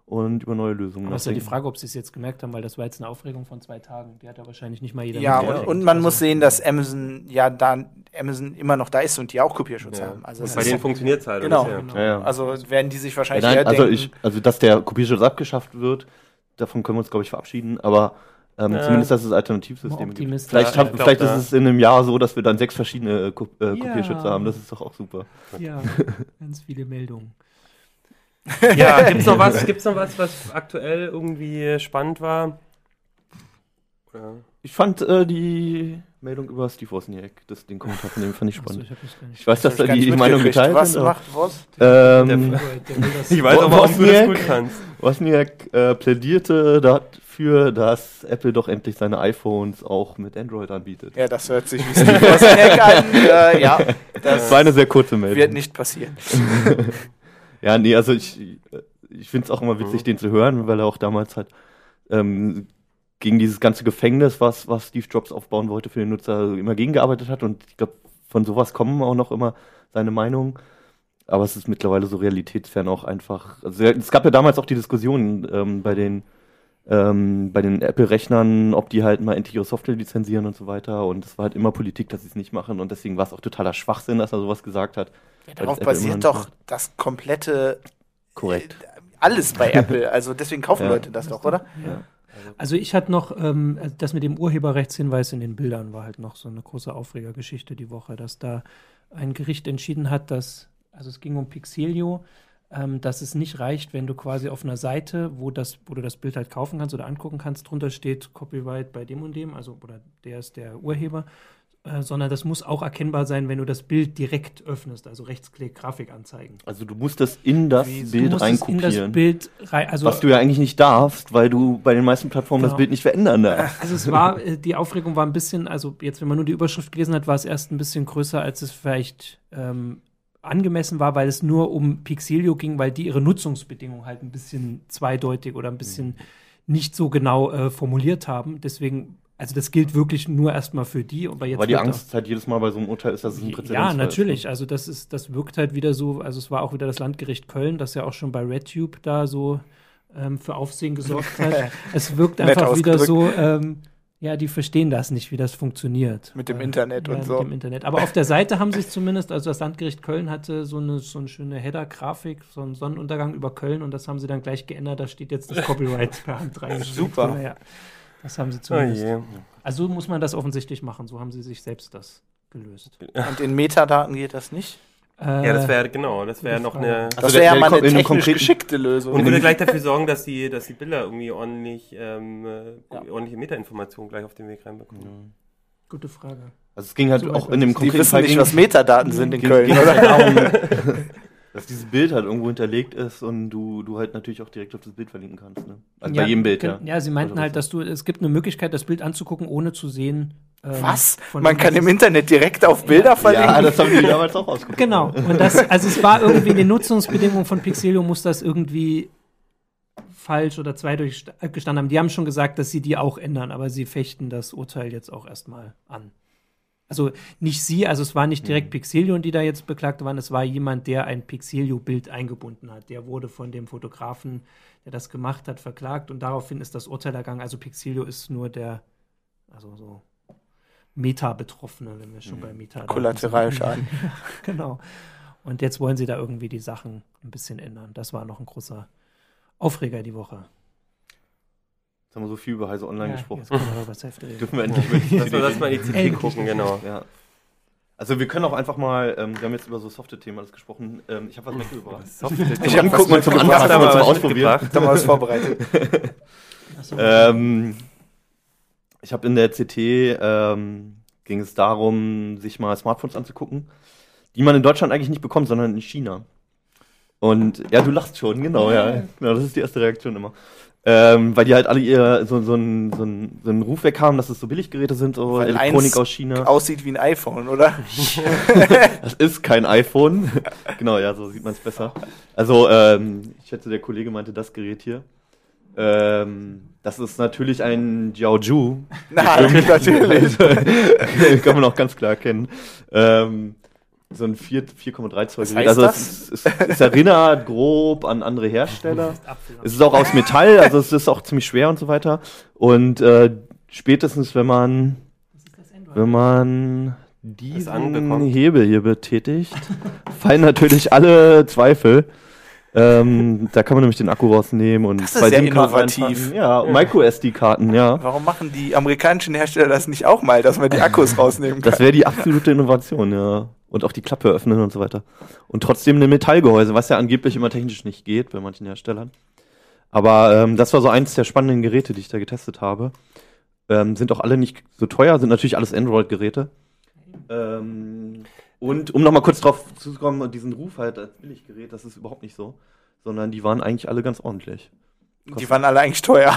und über neue Lösungen Aber es ist ja die. Frage, ob sie es jetzt gemerkt haben, weil das war jetzt eine Aufregung von zwei Tagen. Die hat ja wahrscheinlich nicht mal jeder Ja, und, und man Also, muss sehen, dass Amazon ja da Amazon immer noch da ist und die auch Kopierschutz Ja. haben. Also, Und es bei denen funktioniert es halt. Genau. das Genau. Ja, ja. also werden die sich Ja, wahrscheinlich nein, eher also, denken, ich, also, dass der Kopierschutz abgeschafft wird, davon können wir uns, glaube ich, verabschieden. Aber ähm, Ja. zumindest, dass es Alternativsysteme gibt. Vielleicht, Ja, hab, ich glaub, vielleicht ist es in einem Jahr so, dass wir dann sechs verschiedene äh, Ko äh, Ja. Kopierschütze haben. Das ist doch auch super. Ja, ganz viele Meldungen. Ja, gibt's noch was, gibt's noch was, was aktuell irgendwie spannend war? Oder? Ich fand äh, die Meldung über Steve Wozniak, das, den Kommentar von dem fand ich spannend. ich gar nicht. Ich weiß, dass da ich die Meinung geteilt Was sind. macht was? Ähm, Ich weiß aber, ob du das Wozniak? gut kannst. Wozniak äh, plädierte dafür, dass Apple doch endlich seine iPhones auch mit Android anbietet. Ja, das hört sich wie Steve Wozniak an. Äh, ja, Das das war eine sehr kurze Meldung. wird nicht passieren. Ja, nee, also ich, ich finde es auch immer witzig, Mhm. den zu hören, weil er auch damals halt ähm, gegen dieses ganze Gefängnis, was, was Steve Jobs aufbauen wollte für den Nutzer, immer gegengearbeitet hat. Und ich glaube, von sowas kommen auch noch immer seine Meinungen. Aber es ist mittlerweile so realitätsfern auch einfach. Also es gab ja damals auch die Diskussion ähm, bei den ähm, bei den Apple-Rechnern, ob die halt mal endlich ihre Software lizenzieren und so weiter. Und es war halt immer Politik, dass sie es nicht machen. Und deswegen war es auch totaler Schwachsinn, dass er sowas gesagt hat. Ja, darauf basiert doch macht. das komplette Korrekt. äh, alles bei Apple. Also deswegen kaufen Ja. Leute das doch, oder? Ja. Also ich hatte noch, ähm, das mit dem Urheberrechtshinweis in den Bildern war halt noch so eine große Aufregergeschichte die Woche, dass da ein Gericht entschieden hat, dass, also es ging um Pixelio, ähm, dass es nicht reicht, wenn du quasi auf einer Seite, wo, das, wo du das Bild halt kaufen kannst oder angucken kannst, drunter steht Copyright bei dem und dem, also oder der ist der Urheber, äh, sondern das muss auch erkennbar sein, wenn du das Bild direkt öffnest, also Rechtsklick, Grafik anzeigen. Also du musst das in das Wie- Bild reinkopieren. Bild rein, also was du ja eigentlich nicht darfst, weil du bei den meisten Plattformen Genau. das Bild nicht verändern darfst. Also es war, äh, die Aufregung war ein bisschen, also jetzt, wenn man nur die Überschrift gelesen hat, war es erst ein bisschen größer, als es vielleicht ähm, angemessen war, weil es nur um Pixelio ging, weil die ihre Nutzungsbedingungen halt ein bisschen zweideutig oder ein bisschen nicht so genau äh, formuliert haben. Deswegen also das gilt wirklich nur erstmal für die. Aber jetzt Aber die Angst halt jedes Mal bei so einem Urteil ist, dass es ein Präzedenzfall ja, natürlich. Also das ist, das wirkt halt wieder so, also es war auch wieder das Landgericht Köln, das ja auch schon bei RedTube da so ähm, für Aufsehen gesorgt hat. es wirkt einfach wieder so, ähm, ja, die verstehen das nicht, wie das funktioniert. Mit dem Äh, Internet ja, und mit so. dem Internet. Aber auf der Seite haben sie es zumindest, also das Landgericht Köln hatte so eine, so eine schöne Header-Grafik, so einen Sonnenuntergang über Köln und das haben sie dann gleich geändert, da steht jetzt das Copyright per Hand rein. Super. Ja, das haben sie Oh zumindest. je. Also so muss man das offensichtlich machen, so haben sie sich selbst das gelöst. Und in Metadaten geht das nicht? Ja, das wäre genau, das wäre noch eine. Das der- wäre ja mal eine technisch geschickte Lösung. Und würde gleich dafür sorgen, dass die, dass die Bilder irgendwie ordentlich, ähm, äh, Ja. ordentliche Metainformationen gleich auf den Weg reinbekommen. Gute Frage. Also es ging halt So auch in dem Die konkreten wissen Fall nicht, was Metadaten sind in Köln, ging oder? dass dieses Bild halt irgendwo hinterlegt ist und du, du halt natürlich auch direkt auf das Bild verlinken kannst. Ne? Also bei jedem Bild, ja. Ja, sie meinten Also halt, dass du, es gibt eine Möglichkeit, das Bild anzugucken, ohne zu sehen. ähm, Was? von Man kann im. Internet direkt auf Bilder verlinken? Ja, das haben die damals auch ausgeprobiert. Genau. Und das, also es war irgendwie in den Nutzungsbedingungen von Pixelio muss das irgendwie falsch oder äh, gestanden haben. Die haben schon gesagt, dass sie die auch ändern, aber sie fechten das Urteil jetzt auch erstmal an. Also nicht sie, also es war nicht direkt Pixelion, die da jetzt beklagt waren, es war jemand, der ein Pixelio-Bild eingebunden hat. Der wurde von dem Fotografen, der das gemacht hat, verklagt und daraufhin ist das Urteil ergangen. Also Pixelio ist nur der, also so Meta-Betroffene, wenn wir schon bei Meta Kollateralschaden. genau. Und jetzt wollen sie da irgendwie die Sachen ein bisschen ändern. Das war noch ein großer Aufreger die Woche. Jetzt haben wir so viel über Heise Online Ja, gesprochen. jetzt können wir über Heft reden. Dürfen wir endlich mit Lass mal, lass mal in die CT Endlich. gucken, genau. Ja. Also wir können auch einfach mal, ähm, wir haben jetzt über so softe Themen alles gesprochen. Ähm, ich habe was mitgebracht. Ich hab Guck mal zum und aber zum was Ausprobieren. Da haben wir was vorbereitet. Achso. Ähm, ich habe in der CT ähm, ging es darum, sich mal Smartphones anzugucken, die man in Deutschland eigentlich nicht bekommt, sondern in China. Und ja, du lachst schon, genau, ja. Genau, das ist die erste Reaktion immer. Ähm, weil die halt alle ihr so, so, einen, so, einen, so einen Ruf weg haben, dass es so Billiggeräte sind, so Weil Elektronik aus China. Aussieht wie ein iPhone, oder? Das ist kein iPhone. genau, ja, so sieht man es besser. Also, ähm, ich schätze, der Kollege meinte das Gerät hier. Ähm, das ist natürlich ein Jiaoju. Nein, natürlich. Kann man auch ganz klar erkennen. Ähm, so ein 4 4,3 Zoll Gerät. Also das? es, es, es erinnert grob an andere Hersteller. Es ist auch aus Metall, also es ist auch ziemlich schwer und so weiter. Und äh, spätestens, wenn man wenn man diesen. Hebel hier betätigt, fallen natürlich alle Zweifel. Ähm, da kann man nämlich den Akku rausnehmen und Das ist sehr SIM-Karten innovativ. reinpacken. Ja, Micro-SD-Karten, ja. Warum machen die amerikanischen Hersteller das nicht auch mal, dass man die Akkus rausnehmen kann? Das wäre die absolute Innovation, ja. Und auch die Klappe öffnen und so weiter. Und trotzdem ein Metallgehäuse, was ja angeblich immer technisch nicht geht bei manchen Herstellern. Aber ähm, das war so eins der spannenden Geräte, die ich da getestet habe. Ähm, sind auch alle nicht so teuer, sind natürlich alles Android-Geräte. Ähm, und um nochmal kurz drauf zu kommen, diesen Ruf halt als Billiggerät, das ist überhaupt nicht so. Sondern die waren eigentlich alle ganz ordentlich. Die waren alle eigentlich teuer.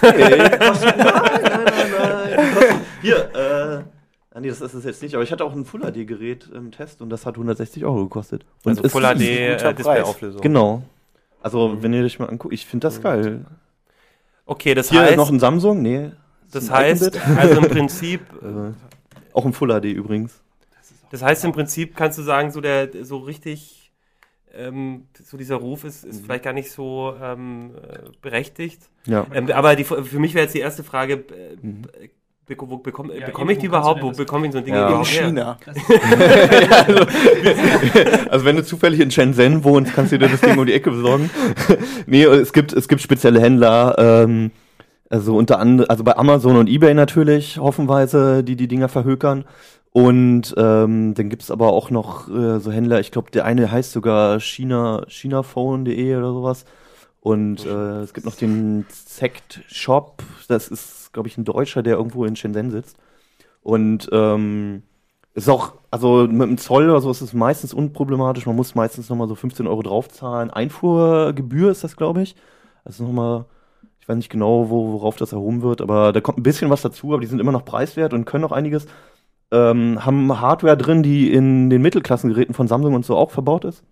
Hey, nein, nein, nein, nein. Hier, äh. Ah, nee, das ist es jetzt nicht, aber ich hatte auch ein Full HD-Gerät im Test und das hat 160 Euro gekostet. Und Also Full ist- HD ein äh, Displayauflösung. Genau. Also, wenn ihr euch mal anguckt, ich finde das geil. Okay, das Hier heißt, noch ein Samsung? Nee. das ein heißt, also im Prinzip, Äh, auch im Full HD übrigens. das heißt im Prinzip kannst du sagen, so der, so richtig, ähm, so dieser Ruf ist, ist vielleicht gar nicht so ähm, äh, berechtigt. Ja. Ähm, aber die, für mich wäre jetzt die erste Frage, äh, Mhm. Bekomme Ja, bekomme ich die überhaupt? Wo bekomme ich so ein Ding Ja. In überhaupt her? China. Also wenn du zufällig in Shenzhen wohnst, kannst du dir das Ding um die Ecke besorgen. nee, es gibt, es gibt spezielle Händler, ähm, also unter anderem, also bei Amazon und Ebay natürlich, hoffenweise, die die Dinger verhökern. Und ähm, dann gibt's aber auch noch äh, so Händler, ich glaube, der eine heißt sogar China, chinaphone.de oder sowas. Und äh, es gibt noch den Sect Shop, das ist, glaube ich, ein Deutscher, der irgendwo in Shenzhen sitzt. Und ähm, ist auch, also mit dem Zoll oder so ist es meistens unproblematisch. Man muss meistens nochmal so 15 Euro draufzahlen. Einfuhrgebühr ist das, glaube ich. Ist nochmal, ich weiß nicht genau, wo, worauf das erhoben wird, aber da kommt ein bisschen was dazu, aber die sind immer noch preiswert und können auch einiges. Ähm, haben Hardware drin, die in den Mittelklassengeräten von Samsung und so auch verbaut ist.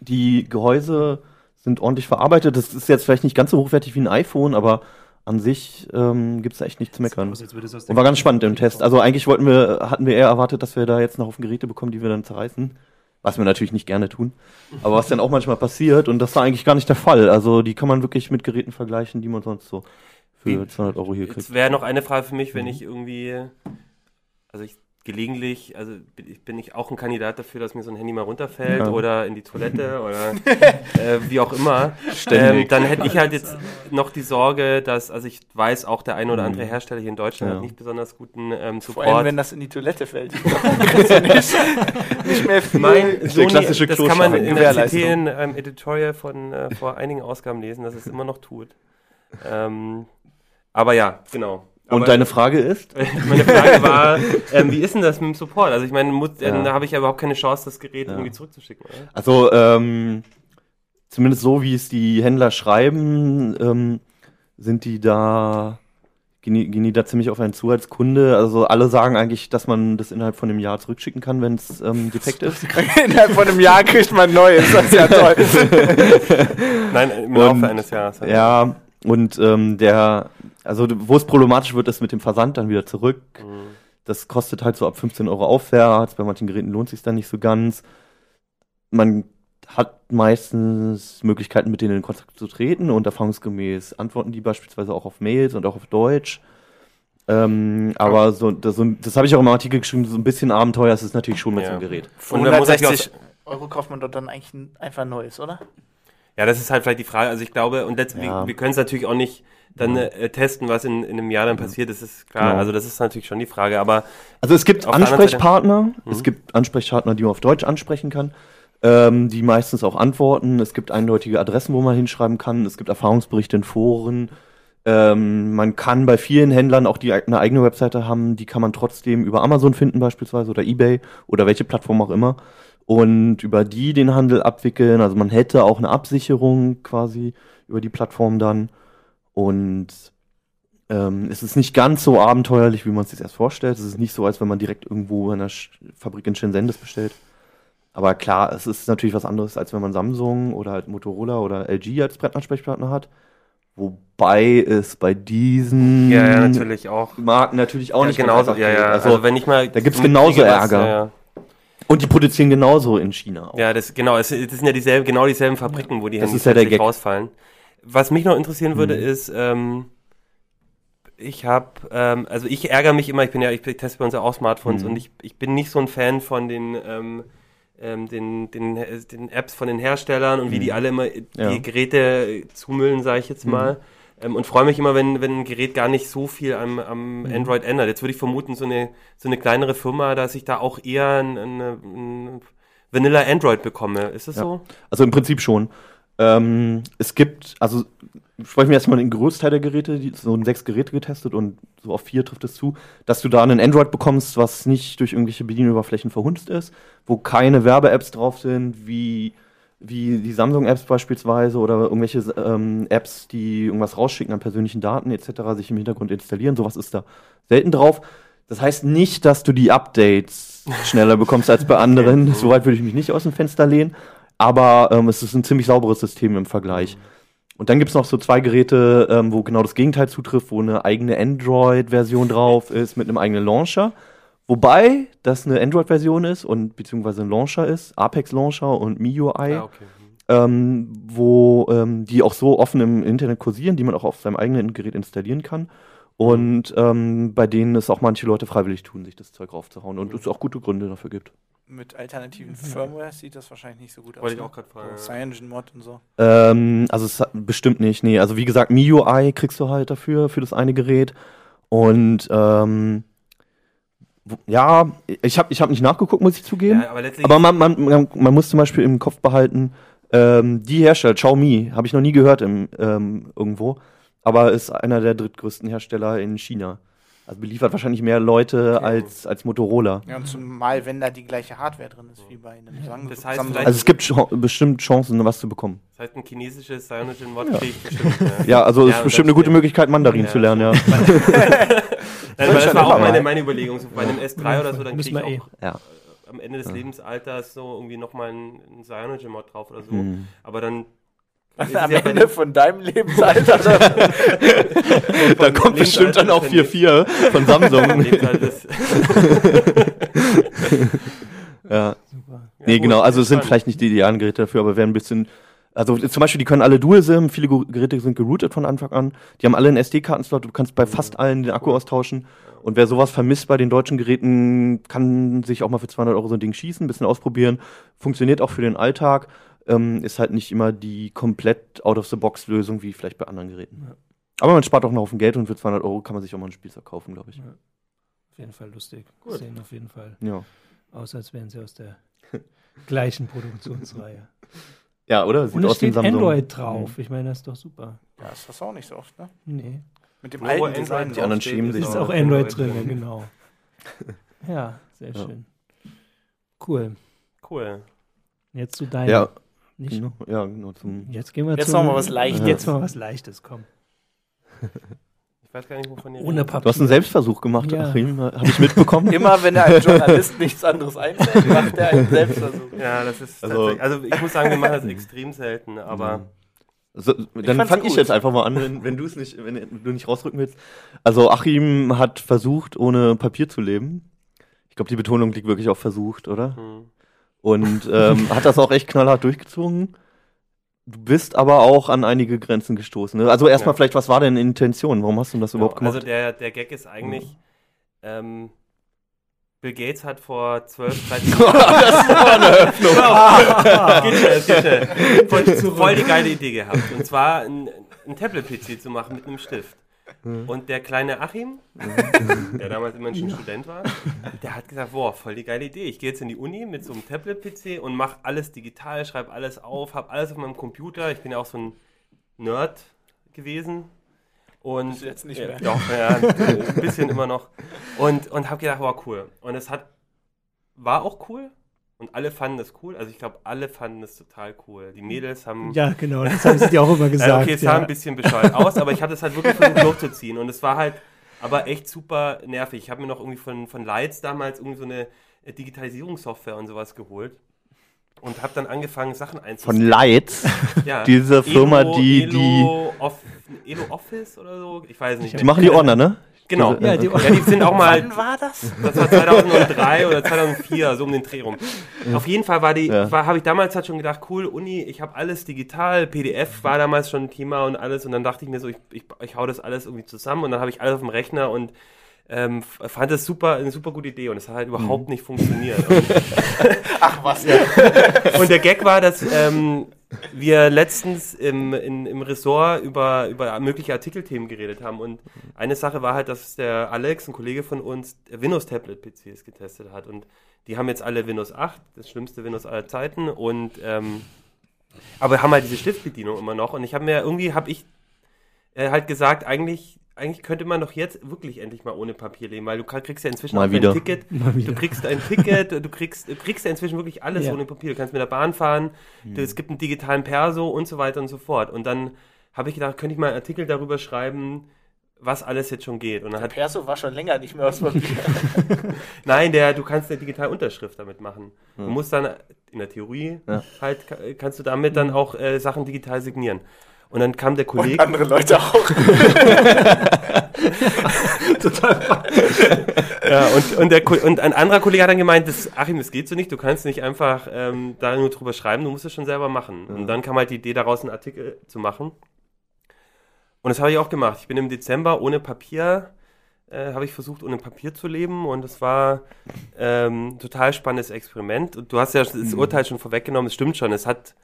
Die Gehäuse sind ordentlich verarbeitet. Das ist jetzt vielleicht nicht ganz so hochwertig wie ein iPhone, aber an sich ähm, gibt es echt nichts zu meckern. Aus, Und war ganz spannend im Test. Also eigentlich wollten wir, hatten wir eher erwartet, dass wir da jetzt noch auf Geräte bekommen, die wir dann zerreißen. Was wir natürlich nicht gerne tun. Aber was dann auch manchmal passiert und das war eigentlich gar nicht der Fall. Also die kann man wirklich mit Geräten vergleichen, die man sonst so für Wie- 200 Euro hier kriegt. Jetzt wäre noch eine Frage für mich, Mhm. wenn ich irgendwie, also ich gelegentlich, also bin ich, auch ein Kandidat dafür, dass mir so ein Handy mal runterfällt Ja. oder in die Toilette oder äh, wie auch immer. Ähm, dann hätte ich halt jetzt noch die Sorge, dass, also ich weiß auch, der ein oder andere Hersteller hier in Deutschland Ja. hat nicht besonders guten ähm, Vor allem, Support. wenn das in die Toilette fällt. Nicht, nicht mehr viel. Mein Sony, klassische das kann man in der Gewährleistung. CT in einem Editorial von äh, vor einigen Ausgaben lesen, dass es immer noch tut. Ähm, aber ja, genau. Und Aber- deine Frage ist? Meine Frage war, ähm, wie ist denn das mit dem Support? Also ich meine, muss, äh, Ja. da habe ich ja überhaupt keine Chance, das Gerät Ja. irgendwie zurückzuschicken, oder? Also, ähm, zumindest so, wie es die Händler schreiben, ähm, sind die da, gehen die, gehen die da ziemlich auf einen zu als Kunde. Also alle sagen eigentlich, dass man das innerhalb von einem Jahr zurückschicken kann, wenn es ähm, defekt ist. Innerhalb von einem Jahr kriegt man neues. Das ist ja toll. Nein, im Und- Laufe eines Jahres. Ja, und ähm, der, also wo es problematisch wird, ist mit dem Versand dann wieder zurück. Mhm. Das kostet halt so ab 15 Euro aufwärts. Bei manchen Geräten lohnt sich dann nicht so ganz. Man hat meistens Möglichkeiten, mit denen in Kontakt zu treten und erfahrungsgemäß antworten die beispielsweise auch auf Mails und auch auf Deutsch. Ähm, aber so, das, so, das habe ich auch im Artikel geschrieben, so ein bisschen Abenteuer ist es natürlich schon mit Ja. so einem Gerät. Für Und dann muss ich 160 Euro kauft man dort dann eigentlich ein, einfach ein neues, oder? Ja, das ist halt vielleicht die Frage. Also ich glaube, und letzt, Ja. wir, wir können es natürlich auch nicht dann äh, testen, was in, in einem Jahr dann passiert. Das ist klar. Genau. Also das ist natürlich schon die Frage. Aber Also es gibt Ansprechpartner, es Mhm. gibt Ansprechpartner, die man auf Deutsch ansprechen kann, ähm, die meistens auch antworten. Es gibt eindeutige Adressen, wo man hinschreiben kann. Es gibt Erfahrungsberichte in Foren. Ähm, man kann bei vielen Händlern auch die eine eigene Webseite haben, die kann man trotzdem über Amazon finden beispielsweise oder eBay oder welche Plattform auch immer und über die den Handel abwickeln. Also man hätte auch eine Absicherung quasi über die Plattform dann und ähm, es ist nicht ganz so abenteuerlich, wie man es sich erst vorstellt. Es ist nicht so, als wenn man direkt irgendwo in einer Fabrik in Shenzhen das bestellt. Aber klar, es ist natürlich was anderes, als wenn man Samsung oder halt Motorola oder LG als Brettansprechpartner hat. Wobei es bei diesen ja, ja natürlich auch. Marken natürlich auch ja, nicht genauso. Ja, ja. Also, Also, wenn ich mal da gibt's genauso Ärger. Und die produzieren genauso in China. Auch. Ja, das genau, es, das sind ja dieselben, genau dieselben Fabriken, wo die Handys ja der Gag. rausfallen. Was mich noch interessieren würde, Mhm. ist, ähm, ich habe, ähm, also ich ärgere mich immer, ich bin ja, ich teste bei uns ja auch Smartphones Mhm. und ich, ich bin nicht so ein Fan von den, ähm, ähm, den, den, den Apps von den Herstellern und wie die alle immer die Ja. Geräte zumüllen, sage ich jetzt Mhm. Ähm, und freue mich immer, wenn, wenn ein Gerät gar nicht so viel am, am Mhm. Android ändert. Jetzt würde ich vermuten, so eine, so eine kleinere Firma, dass ich da auch eher ein, ein, ein Vanilla Android bekomme. Ist das Ja. so? Also im Prinzip schon. Ähm, es gibt, also sprechen wir erstmal den Großteil der Geräte, die so sechs Geräte getestet und so auf vier trifft es zu, dass du da einen Android bekommst, was nicht durch irgendwelche Bedienoberflächen verhunzt ist, wo keine Werbe-Apps drauf sind, wie, wie die Samsung-Apps beispielsweise oder irgendwelche ähm, Apps, die irgendwas rausschicken an persönlichen Daten etc., sich im Hintergrund installieren. Sowas ist da selten drauf. Das heißt nicht, dass du die Updates schneller bekommst als bei anderen. Soweit würde ich mich nicht aus dem Fenster lehnen. Aber ähm, es ist ein ziemlich sauberes System im Vergleich. Und dann gibt es noch so zwei Geräte, ähm, wo genau das Gegenteil zutrifft, wo eine eigene Android-Version drauf ist mit einem eigenen Launcher. Wobei das eine Android-Version ist und beziehungsweise ein Launcher ist, Apex Launcher und MIUI, Ah, okay. ähm, wo ähm, die auch so offen im Internet kursieren, die man auch auf seinem eigenen Gerät installieren kann. Und ähm, bei denen es auch manche Leute freiwillig tun, sich das Zeug raufzuhauen und es auch gute Gründe dafür gibt. Mit alternativen Firmware sieht das wahrscheinlich nicht so gut aus. Wollte ich ne? auch gerade fragen. CyanogenMod und so. Ähm, also es hat, bestimmt nicht, nee. Also wie gesagt, MIUI kriegst du halt dafür, für das eine Gerät. Und ähm, ja, ich habe ich hab nicht nachgeguckt, muss ich zugeben. Ja, aber Aber man, man, man, man muss zum Beispiel im Kopf behalten, ähm, die Hersteller, Xiaomi, habe ich noch nie gehört im, ähm, irgendwo, aber ist einer der drittgrößten Hersteller in China. Also beliefert wahrscheinlich mehr Leute Okay. als, als Motorola. Ja, und zumal, wenn da die gleiche Hardware drin ist wie bei einem Sam Das heißt Samsung. Also es gibt bestimmt Chancen, was zu bekommen. das heißt, ein chinesisches Cyanogen Mod Ja. kriege ich bestimmt. Ja, also es ist bestimmt eine gute. Möglichkeit, Mandarin Ja. zu lernen, ja. Nein, das war auch immer meine, meine Überlegung. So bei einem S3 oder so, dann kriege ich wir eh. auch Ja. am Ende des Lebensalters so irgendwie nochmal ein, ein Cyanogen-Mod drauf oder so. Hm. Aber dann Am ja Ende von deinem Lebensalter. Da kommt bestimmt dann auch 4.4 von Samsung. Ja. Super. Nee, gut, genau. Also es sind vielleicht nicht die idealen Geräte dafür, aber werden ein bisschen. Also zum Beispiel, die können alle Dual-SIM, viele Geräte sind geroutet von Anfang an. Die haben alle einen SD-Kartenslot, du kannst bei fast allen den Akku austauschen. Und wer sowas vermisst bei den deutschen Geräten, kann sich auch mal für 200 Euro so ein Ding schießen, ein bisschen ausprobieren. Funktioniert auch für den Alltag. Ähm, ist halt nicht immer die komplett out-of-the-box-Lösung wie vielleicht bei anderen Geräten. Ja. Aber man spart auch einen Haufen Geld und für 200 Euro kann man sich auch mal ein Spielzeug kaufen, glaube ich. Auf jeden Fall lustig. Gut. Sehen auf jeden Fall Ja. aus, als wären sie aus der gleichen Produktionsreihe. Ja, oder? Sieht Und es aus wie ein steht Samsung. Android drauf. Ich meine, das ist doch super. ja, das hast du auch nicht so oft, ne? Nee. Mit dem Wo alten Android Design. Die anderen schämen sich. Ist Ja, auch Android drin, genau. Ja, sehr Ja. schön. Cool. Cool. Jetzt zu deinem. Ja, Nicht? genau, ja, genau. Zum Jetzt gehen wir Jetzt zu. noch mal was Leichtes. Jetzt mal was Leichtes, komm. Ich weiß gar nicht, wovon ihr Ohne. Papier. Du hast einen Selbstversuch gemacht, Ja. Achim, habe ich mitbekommen. Immer wenn einem Journalist nichts anderes einfällt, macht er einen Selbstversuch. Ja, das ist Also- tatsächlich. Also ich muss sagen, wir machen das extrem selten, aber. So, dann fand's fange ich jetzt einfach mal an, wenn, wenn du es nicht, wenn du nicht rausrücken willst. Also Achim hat versucht, ohne Papier zu leben. Ich glaube, die Betonung liegt wirklich auf versucht, oder? Hm. Und ähm, hat das auch echt knallhart durchgezogen. Du bist aber auch an einige Grenzen gestoßen. Ne? Also erstmal Ja. vielleicht, was war denn Intention? Warum hast du das überhaupt Genau, gemacht? Also der, der Gag ist eigentlich, ähm, Bill Gates hat vor 12, 13 das war eine Öffnung. geht schnell, es geht schnell. Voll, voll die geile Idee gehabt. Und zwar ein, ein Tablet-PC zu machen mit einem Stift. Und der kleine Achim, der damals immer schon Student war, der hat gesagt, boah, voll die geile Idee. Ich gehe jetzt in die Uni mit so einem Tablet-PC und mache alles digital, schreibe alles auf, habe alles auf meinem Computer. Ich bin ja auch so ein Nerd gewesen. Und Bist du jetzt nicht mehr. Doch, ja, ein bisschen immer noch. Und, und habe gedacht, wow, cool. Und es hat, war auch cool. Und alle fanden es cool. Also ich glaube, alle fanden es total cool. Die Mädels haben Ja, genau, das haben sie dir auch immer gesagt. ja, okay, es sah ja. ein bisschen bescheuert aus, aber ich habe das halt wirklich versucht durchzuziehen. Und es war halt aber echt super nervig. Ich habe mir noch irgendwie von, von Lights damals irgendwie so eine äh, Digitalisierungssoftware und sowas geholt. Und habe dann angefangen, Sachen Von einzustellen. Lights, ja. diese Firma, die, Elo, Off, Elo Office oder so? Ich weiß nicht. die, die machen die Ordner, ne? Genau. Diese- Ja, die- ja, die sind auch mal Wann war das? das war 2003 oder 2004, so um den Dreh rum. Auf jeden Fall war die, Ja. war, habe ich damals halt schon gedacht, cool, Uni, ich habe alles digital, PDF war damals schon ein Thema und alles und dann dachte ich mir so, ich, ich, ich hau das alles irgendwie zusammen und dann habe ich alles auf dem Rechner und ähm, fand das super, eine super gute Idee und es hat halt überhaupt nicht funktioniert. Ach was. und der Gag war, dass ähm, wir letztens im, in, im Ressort über, über mögliche Artikelthemen geredet haben. Und eine Sache war halt, dass der Alex, ein Kollege von uns, Windows-Tablet-PCs getestet hat. Und die haben jetzt alle Windows 8, das schlimmste Windows aller Zeiten. Und ähm, aber haben halt diese Stiftbedienung immer noch. Und ich habe mir irgendwie, habe ich äh, halt gesagt, eigentlich, eigentlich könnte man doch jetzt wirklich endlich mal ohne Papier leben, weil du kriegst ja inzwischen Mal auch wieder. ein Ticket. Mal Du wieder. kriegst ein Ticket, du kriegst, du kriegst ja inzwischen wirklich alles Ja. ohne Papier. Du kannst mit der Bahn fahren, du- es gibt einen digitalen Perso und so weiter und so fort. Und dann habe ich gedacht, könnte ich mal einen Artikel darüber schreiben, was alles jetzt schon geht. Und dann hat, Perso war schon länger nicht mehr aus Papier. nein, der, du kannst eine digitale Unterschrift damit machen. Du musst dann, in der Theorie, Ja. halt, ka- kannst du damit dann auch äh, Sachen digital signieren. Und dann kam der Und Kollege. andere Leute auch. Ja, und, und, der, und ein anderer Kollege hat dann gemeint, das, Achim, das geht so nicht, du kannst nicht einfach ähm, da nur drüber schreiben, du musst es schon selber machen. Und dann kam halt die Idee daraus, einen Artikel zu machen. Und das habe ich auch gemacht. Ich bin im Dezember ohne Papier, äh, habe ich versucht, ohne Papier zu leben und es war ähm, ein total spannendes Experiment. Und du hast ja das Urteil schon vorweggenommen, es stimmt schon, es hat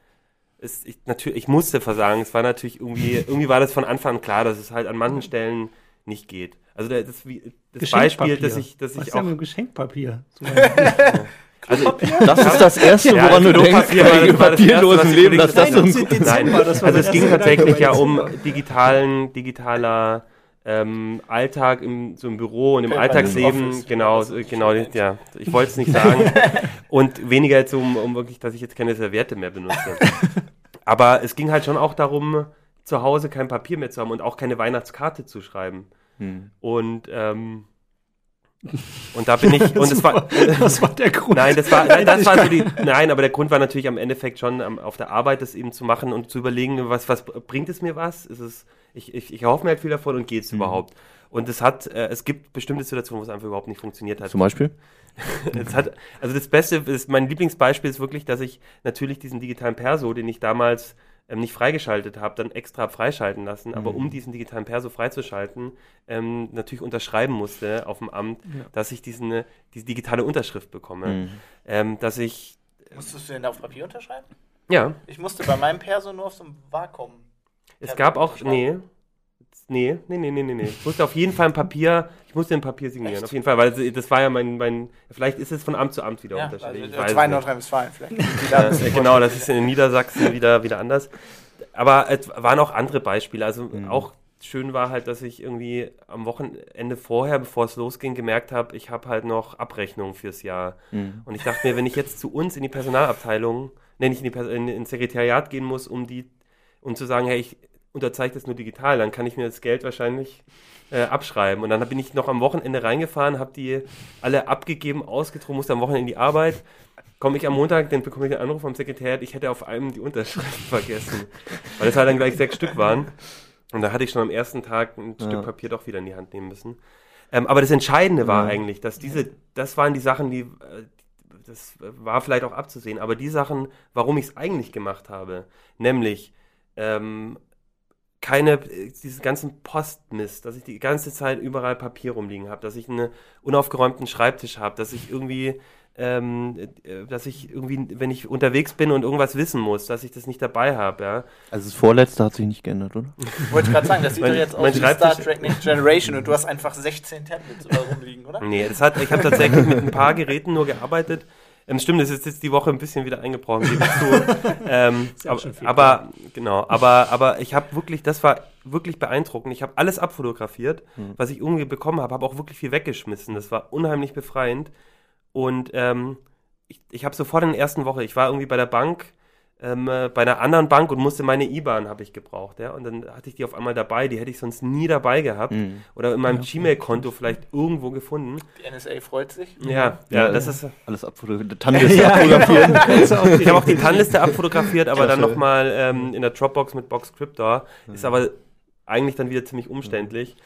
es, ich, natürlich, ich musste versagen. Es war natürlich irgendwie, irgendwie war das von Anfang an klar, dass es halt an manchen Stellen nicht geht. Also das, wie, das Beispiel, dass ich, dass Was ich auch. mit Geschenkpapier? So Also, Das ist das Erste, Ja, woran du denkst, bei war das Erste, was papierlosen Leben, dass das so ein Nein, das war also es ging tatsächlich ja um digitalen, digitaler ähm, Alltag im, so im Büro und im Alltagsleben, genau, genau, ja, ich wollte es nicht sagen. und weniger jetzt um, um wirklich, dass ich jetzt keine Serviette mehr benutze. Aber es ging halt schon auch darum, zu Hause kein Papier mehr zu haben und auch keine Weihnachtskarte zu schreiben. Hm. Und ähm, Und da bin ich, und es war, Was war der Grund? Nein, das war, nein, das war so die, nein, aber der Grund war natürlich am Endeffekt schon am, auf der Arbeit, das eben zu machen und zu überlegen, was, was bringt es mir was? Ist es, ich, ich, ich erhoffe mir halt viel davon und geht es überhaupt? Und es hat, äh, es gibt bestimmte Situationen, wo es einfach überhaupt nicht funktioniert hat. Zum Beispiel? Es hat, also das Beste ist, mein Lieblingsbeispiel ist wirklich, dass ich natürlich diesen digitalen Perso, den ich damals ähm, nicht freigeschaltet habe, dann extra freischalten lassen, aber um diesen digitalen Perso freizuschalten, ähm, natürlich unterschreiben musste auf dem Amt, Ja. dass ich diesen, diese digitale Unterschrift bekomme. Mhm. Ähm, dass ich, Musstest du denn auf Papier unterschreiben? ja, Ich musste bei meinem Perso nur auf so einem Vakuum. es gab auch, nee, nee, nee, nee, nee, nee, nee. Ich musste auf jeden Fall ein Papier, ich musste ein Papier signieren, Echt? auf jeden Fall, weil das war ja mein, mein, vielleicht ist es von Amt zu Amt wieder Ja, unterschiedlich. also, ich nicht. Nordrhein-Westfalen vielleicht. Ja, genau, das ist in Niedersachsen wieder, wieder anders. Aber es waren auch andere Beispiele. Also auch schön war halt, dass ich irgendwie am Wochenende vorher, bevor es losging, gemerkt habe, ich habe halt noch Abrechnungen fürs Jahr. Mhm. Und ich dachte mir, wenn ich jetzt zu uns in die Personalabteilung, nee, nicht in die in, ins Sekretariat gehen muss, um die, um zu sagen, hey, ich unterzeichne das nur digital, dann kann ich mir das Geld wahrscheinlich äh, abschreiben. Und dann bin ich noch am Wochenende reingefahren, habe die alle abgegeben, ausgedruckt, musste am Wochenende in die Arbeit. Komme ich am Montag, dann bekomme ich einen Anruf vom Sekretariat, ich hätte auf einem die Unterschrift vergessen. Weil es halt dann gleich sechs Stück waren. Und da hatte ich schon am ersten Tag ein Ja. Stück Papier doch wieder in die Hand nehmen müssen. Ähm, aber das Entscheidende war Ja. eigentlich, dass diese, das waren die Sachen, die, äh, das war vielleicht auch abzusehen, aber die Sachen, warum ich es eigentlich gemacht habe, nämlich ähm, keine, äh, diesen ganzen Postmist, dass ich die ganze Zeit überall Papier rumliegen habe, dass ich einen unaufgeräumten Schreibtisch habe, dass ich irgendwie, ähm, äh, dass ich irgendwie, wenn ich unterwegs bin und irgendwas wissen muss, dass ich das nicht dabei habe, ja. Also das vorletzte hat sich nicht geändert, oder? Wollte ich gerade sagen, das sieht Mein- doch jetzt aus wie Star Trek Next Generation und du hast einfach 16 Tablets überall rumliegen, oder? Nee, das hat, ich habe tatsächlich mit ein paar Geräten nur gearbeitet. Ähm, stimmt, das ist jetzt die Woche ein bisschen wieder eingebrochen, gebe ich zu. ähm, aber, aber genau, aber, aber ich habe wirklich, das war wirklich beeindruckend. Ich habe alles abfotografiert, was ich irgendwie bekommen habe, habe auch wirklich viel weggeschmissen. Das war unheimlich befreiend. Und ähm, ich, ich habe sofort in der ersten Woche, ich war irgendwie bei der Bank, ähm, äh, bei einer anderen Bank und musste meine IBAN habe ich gebraucht, ja. Und dann hatte ich die auf einmal dabei, die hätte ich sonst nie dabei gehabt. Mhm. Oder in meinem Ja. Gmail-Konto vielleicht irgendwo gefunden. Die NSA freut sich. Ja, ja, Ja, das ja. ist. Alles abfotografiert. Tannliste abfotografieren. Ich habe auch die TAN-Liste abfotografiert, aber dann nochmal ähm, in der Dropbox mit Boxcryptor. Ist aber eigentlich dann wieder ziemlich umständlich.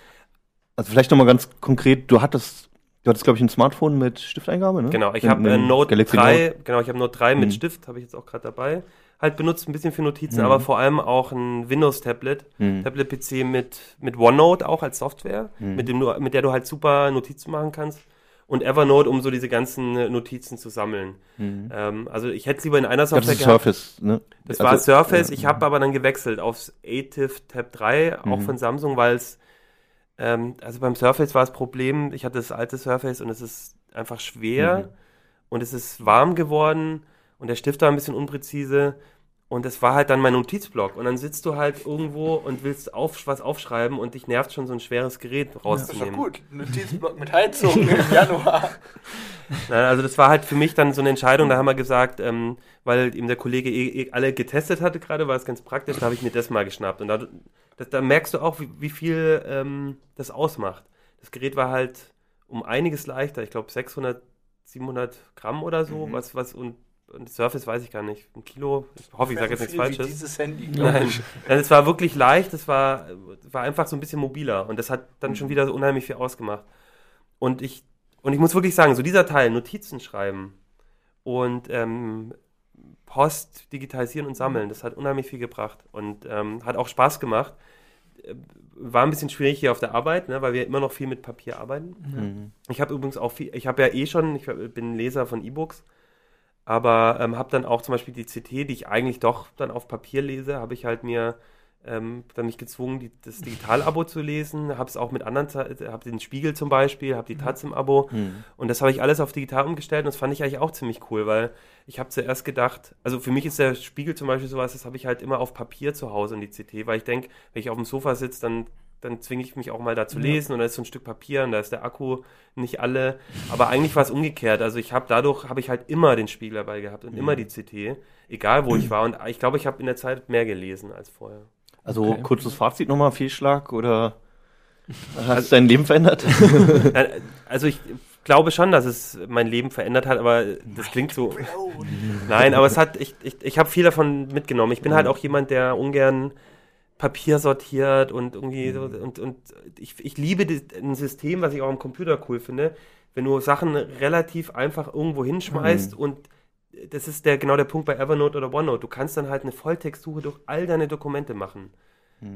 Also vielleicht nochmal ganz konkret, du hattest, du hattest, glaube ich, ein Smartphone mit Stifteingabe, ne? Genau, ich habe äh, ein Note Galaxy 3, genau, ich habe Note 3 mit Mhm. Stift, habe ich jetzt auch gerade dabei. Halt benutzt ein bisschen für Notizen, Mhm. aber vor allem auch ein Windows-Tablet. Mhm. Tablet-PC mit, mit OneNote auch als Software, Mhm. mit, dem du, mit der du halt super Notizen machen kannst. Und Evernote, um so diese ganzen äh, Notizen zu sammeln. Mhm. Ähm, also ich hätte es lieber in einer Software das gehabt. Surface, ne? Das Also- war Surface. ja. Ich habe aber dann gewechselt aufs ATIV Tab 3, auch Mhm. von Samsung, weil es, ähm, also beim Surface war das Problem, ich hatte das alte Surface und es ist einfach schwer Mhm. und es ist warm geworden und der Stift war ein bisschen unpräzise und das war halt dann mein Notizblock und dann sitzt du halt irgendwo und willst auf, was aufschreiben und dich nervt schon so ein schweres Gerät Das ist rauszunehmen. doch gut. Notizblock mit Heizung im Januar. Nein, also das war halt für mich dann so eine Entscheidung, da haben wir gesagt, ähm, weil eben der Kollege eh, eh alle getestet hatte gerade, war es ganz praktisch, da habe ich mir das mal geschnappt. Und da, das, da merkst du auch, wie, wie viel ähm, das ausmacht. Das Gerät war halt um einiges leichter, ich glaube 600, 700 Gramm oder so, Mhm. was, was und, und Surface weiß ich gar nicht, ein Kilo, ich hoffe, ich sage jetzt nichts Falsches. Dieses Handy, Nein, ich. Nein, es war wirklich leicht, es war, war einfach so ein bisschen mobiler und das hat dann Mhm. schon wieder so unheimlich viel ausgemacht. Und ich, und ich muss wirklich sagen, so dieser Teil, Notizen schreiben und ähm, Post digitalisieren und sammeln, das hat unheimlich viel gebracht und ähm, hat auch Spaß gemacht. Äh, War ein bisschen schwierig hier auf der Arbeit, ne, weil wir immer noch viel mit Papier arbeiten. Mhm. Ich habe übrigens auch viel, ich habe ja eh schon, ich bin Leser von E-Books, aber ähm, habe dann auch zum Beispiel die CT, die ich eigentlich doch dann auf Papier lese, habe ich halt mir ähm, dann mich gezwungen, die, das Digital-Abo zu lesen, habe es auch mit anderen, habe den Spiegel zum Beispiel, habe die Taz im Abo Mhm. und das habe ich alles auf digital umgestellt und das fand ich eigentlich auch ziemlich cool, weil ich habe zuerst gedacht, also für mich ist der Spiegel zum Beispiel sowas, das habe ich halt immer auf Papier zu Hause in die CT, weil ich denke, wenn ich auf dem Sofa sitze, dann, dann zwinge ich mich auch mal da zu Ja. lesen und da ist so ein Stück Papier und da ist der Akku nicht alle, aber eigentlich war es umgekehrt, also ich habe dadurch, habe ich halt immer den Spiegel dabei gehabt und immer die CT, egal wo ich war und ich glaube, ich habe in der Zeit mehr gelesen als vorher. Also Okay. kurzes Fazit nochmal, Fehlschlag oder Hat es dein Leben verändert? Nein, Also ich glaube schon, dass es mein Leben verändert hat, aber das klingt so. Nein, aber es hat, ich, ich, ich habe viel davon mitgenommen. Ich bin halt auch jemand, der ungern Papier sortiert und irgendwie so, und, und ich, ich liebe die, ein System, was ich auch am Computer cool finde, wenn du Sachen relativ einfach irgendwo hinschmeißt und das ist der genau der Punkt bei Evernote oder OneNote. Du kannst dann halt eine Volltextsuche durch all deine Dokumente machen.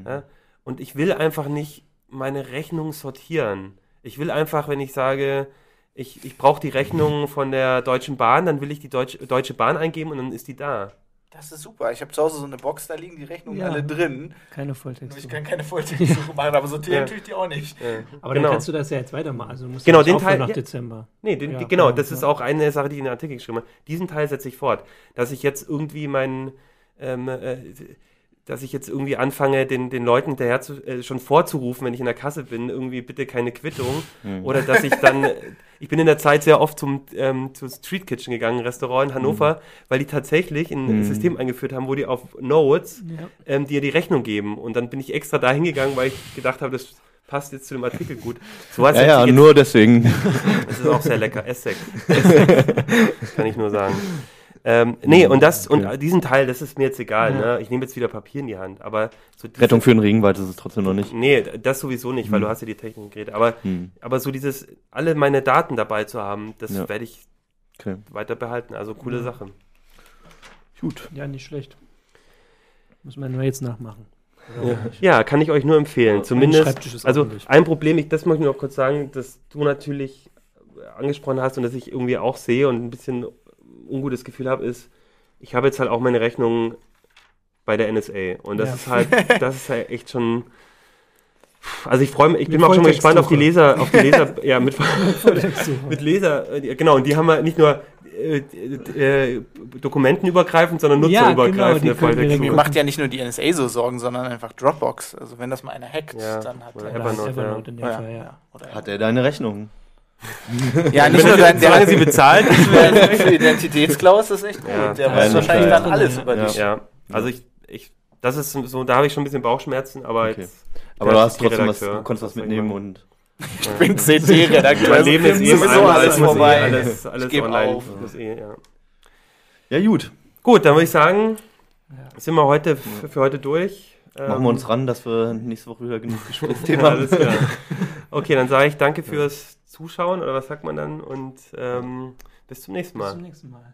Ja? Und ich will einfach nicht meine Rechnung sortieren. Ich will einfach, wenn ich sage, ich, ich brauche die Rechnung von der Deutschen Bahn, dann will ich die Deutsche, Deutsche Bahn eingeben und dann ist die da. Das ist super. Ich habe zu Hause so eine Box, da liegen die Rechnungen Ja. alle drin. Keine Nur Volltext. Ich kann keine Volltextsuche machen, aber sortieren Ja. tue ich die auch nicht. Aber genau. dann kannst du das ja jetzt weitermachen. Also du musst Genau, den Teil- nach ja. Dezember. Nee, den, Ja, genau, genau, das ist ja. auch eine Sache, die ich in den Artikel geschrieben habe. Diesen Teil setze ich fort. Dass ich jetzt irgendwie meinen, ähm, äh, dass ich jetzt irgendwie anfange, den, den Leuten hinterher zu, äh, schon vorzurufen, wenn ich in der Kasse bin, irgendwie bitte keine Quittung. Oder dass ich dann, ich bin in der Zeit sehr oft zum, ähm, zu Street Kitchen gegangen, ein Restaurant in Hannover, weil die tatsächlich ein Mhm. System eingeführt haben, wo die auf Notes Ja. ähm, dir die Rechnung geben. Und dann bin ich extra da hingegangen, weil ich gedacht habe, das passt jetzt zu dem Artikel gut. So was ja, ja, jetzt nur deswegen. das ist auch sehr lecker. Essig. Essig. Kann ich nur sagen. Ähm, nee, und das, und Okay. diesen Teil, das ist mir jetzt egal, Ja. ne? Ich nehme jetzt wieder Papier in die Hand. Aber so diese- Rettung für den Regenwald ist es trotzdem noch nicht. Nee, das sowieso nicht, weil du hast ja die Technik geredet. Aber, Hm. aber so dieses, alle meine Daten dabei zu haben, das Ja. werde ich Okay. weiter behalten. Also coole Ja. Sache. Gut. ja, nicht schlecht. Muss man nur jetzt nachmachen. Ja. ja, kann ich euch nur empfehlen. Zumindest, also ordentlich. ein Problem, ich, das möchte ich noch kurz sagen, dass du natürlich angesprochen hast und dass ich irgendwie auch sehe und ein bisschen ungutes Gefühl habe, ist, ich habe jetzt halt auch meine Rechnung bei der NSA und das Ja. ist halt, das ist halt echt schon, also ich freue mich, ich Mit bin auch schon mal gespannt auf die. Leser, auf die Leser, ja, mit, mit Leser, äh, genau, und die haben halt nicht nur äh, äh, dokumentenübergreifend, sondern Ja, nutzerübergreifende genau, wir Volltextsuche. Mir macht ja nicht nur die NSA so Sorgen, sondern einfach Dropbox. Also wenn das mal einer hackt, Ja, dann hat oder er Evernote. Evernote in dem Ja, Fall, ja. ja. Hat er deine Rechnung? ja, nicht Wenn nur er- dein, solange der, sie bezahlt, der für Identitätsklau ist echt gut. Ja. der weiß wahrscheinlich dann alles über Ja. dich. Ja, also ich, ich, das ist so, da habe ich schon ein bisschen Bauchschmerzen, aber Okay. jetzt. Aber du hast trotzdem was, du konntest was mitnehmen und Ich bin CT-Redakteur. Mein Leben ist eh sowieso alles eh vorbei. Alles, alles Ich online. auf. Muss eh, ja. ja gut. Gut, dann würde ich sagen, sind wir heute für, für heute durch. Machen Ähm, wir uns ran, dass wir nächste Woche wieder genug ja, Gesprächsthema haben. alles klar. Okay, dann sage ich danke fürs Zuschauen oder was sagt man dann und ähm, bis zum nächsten Bis Mal. zum nächsten Mal.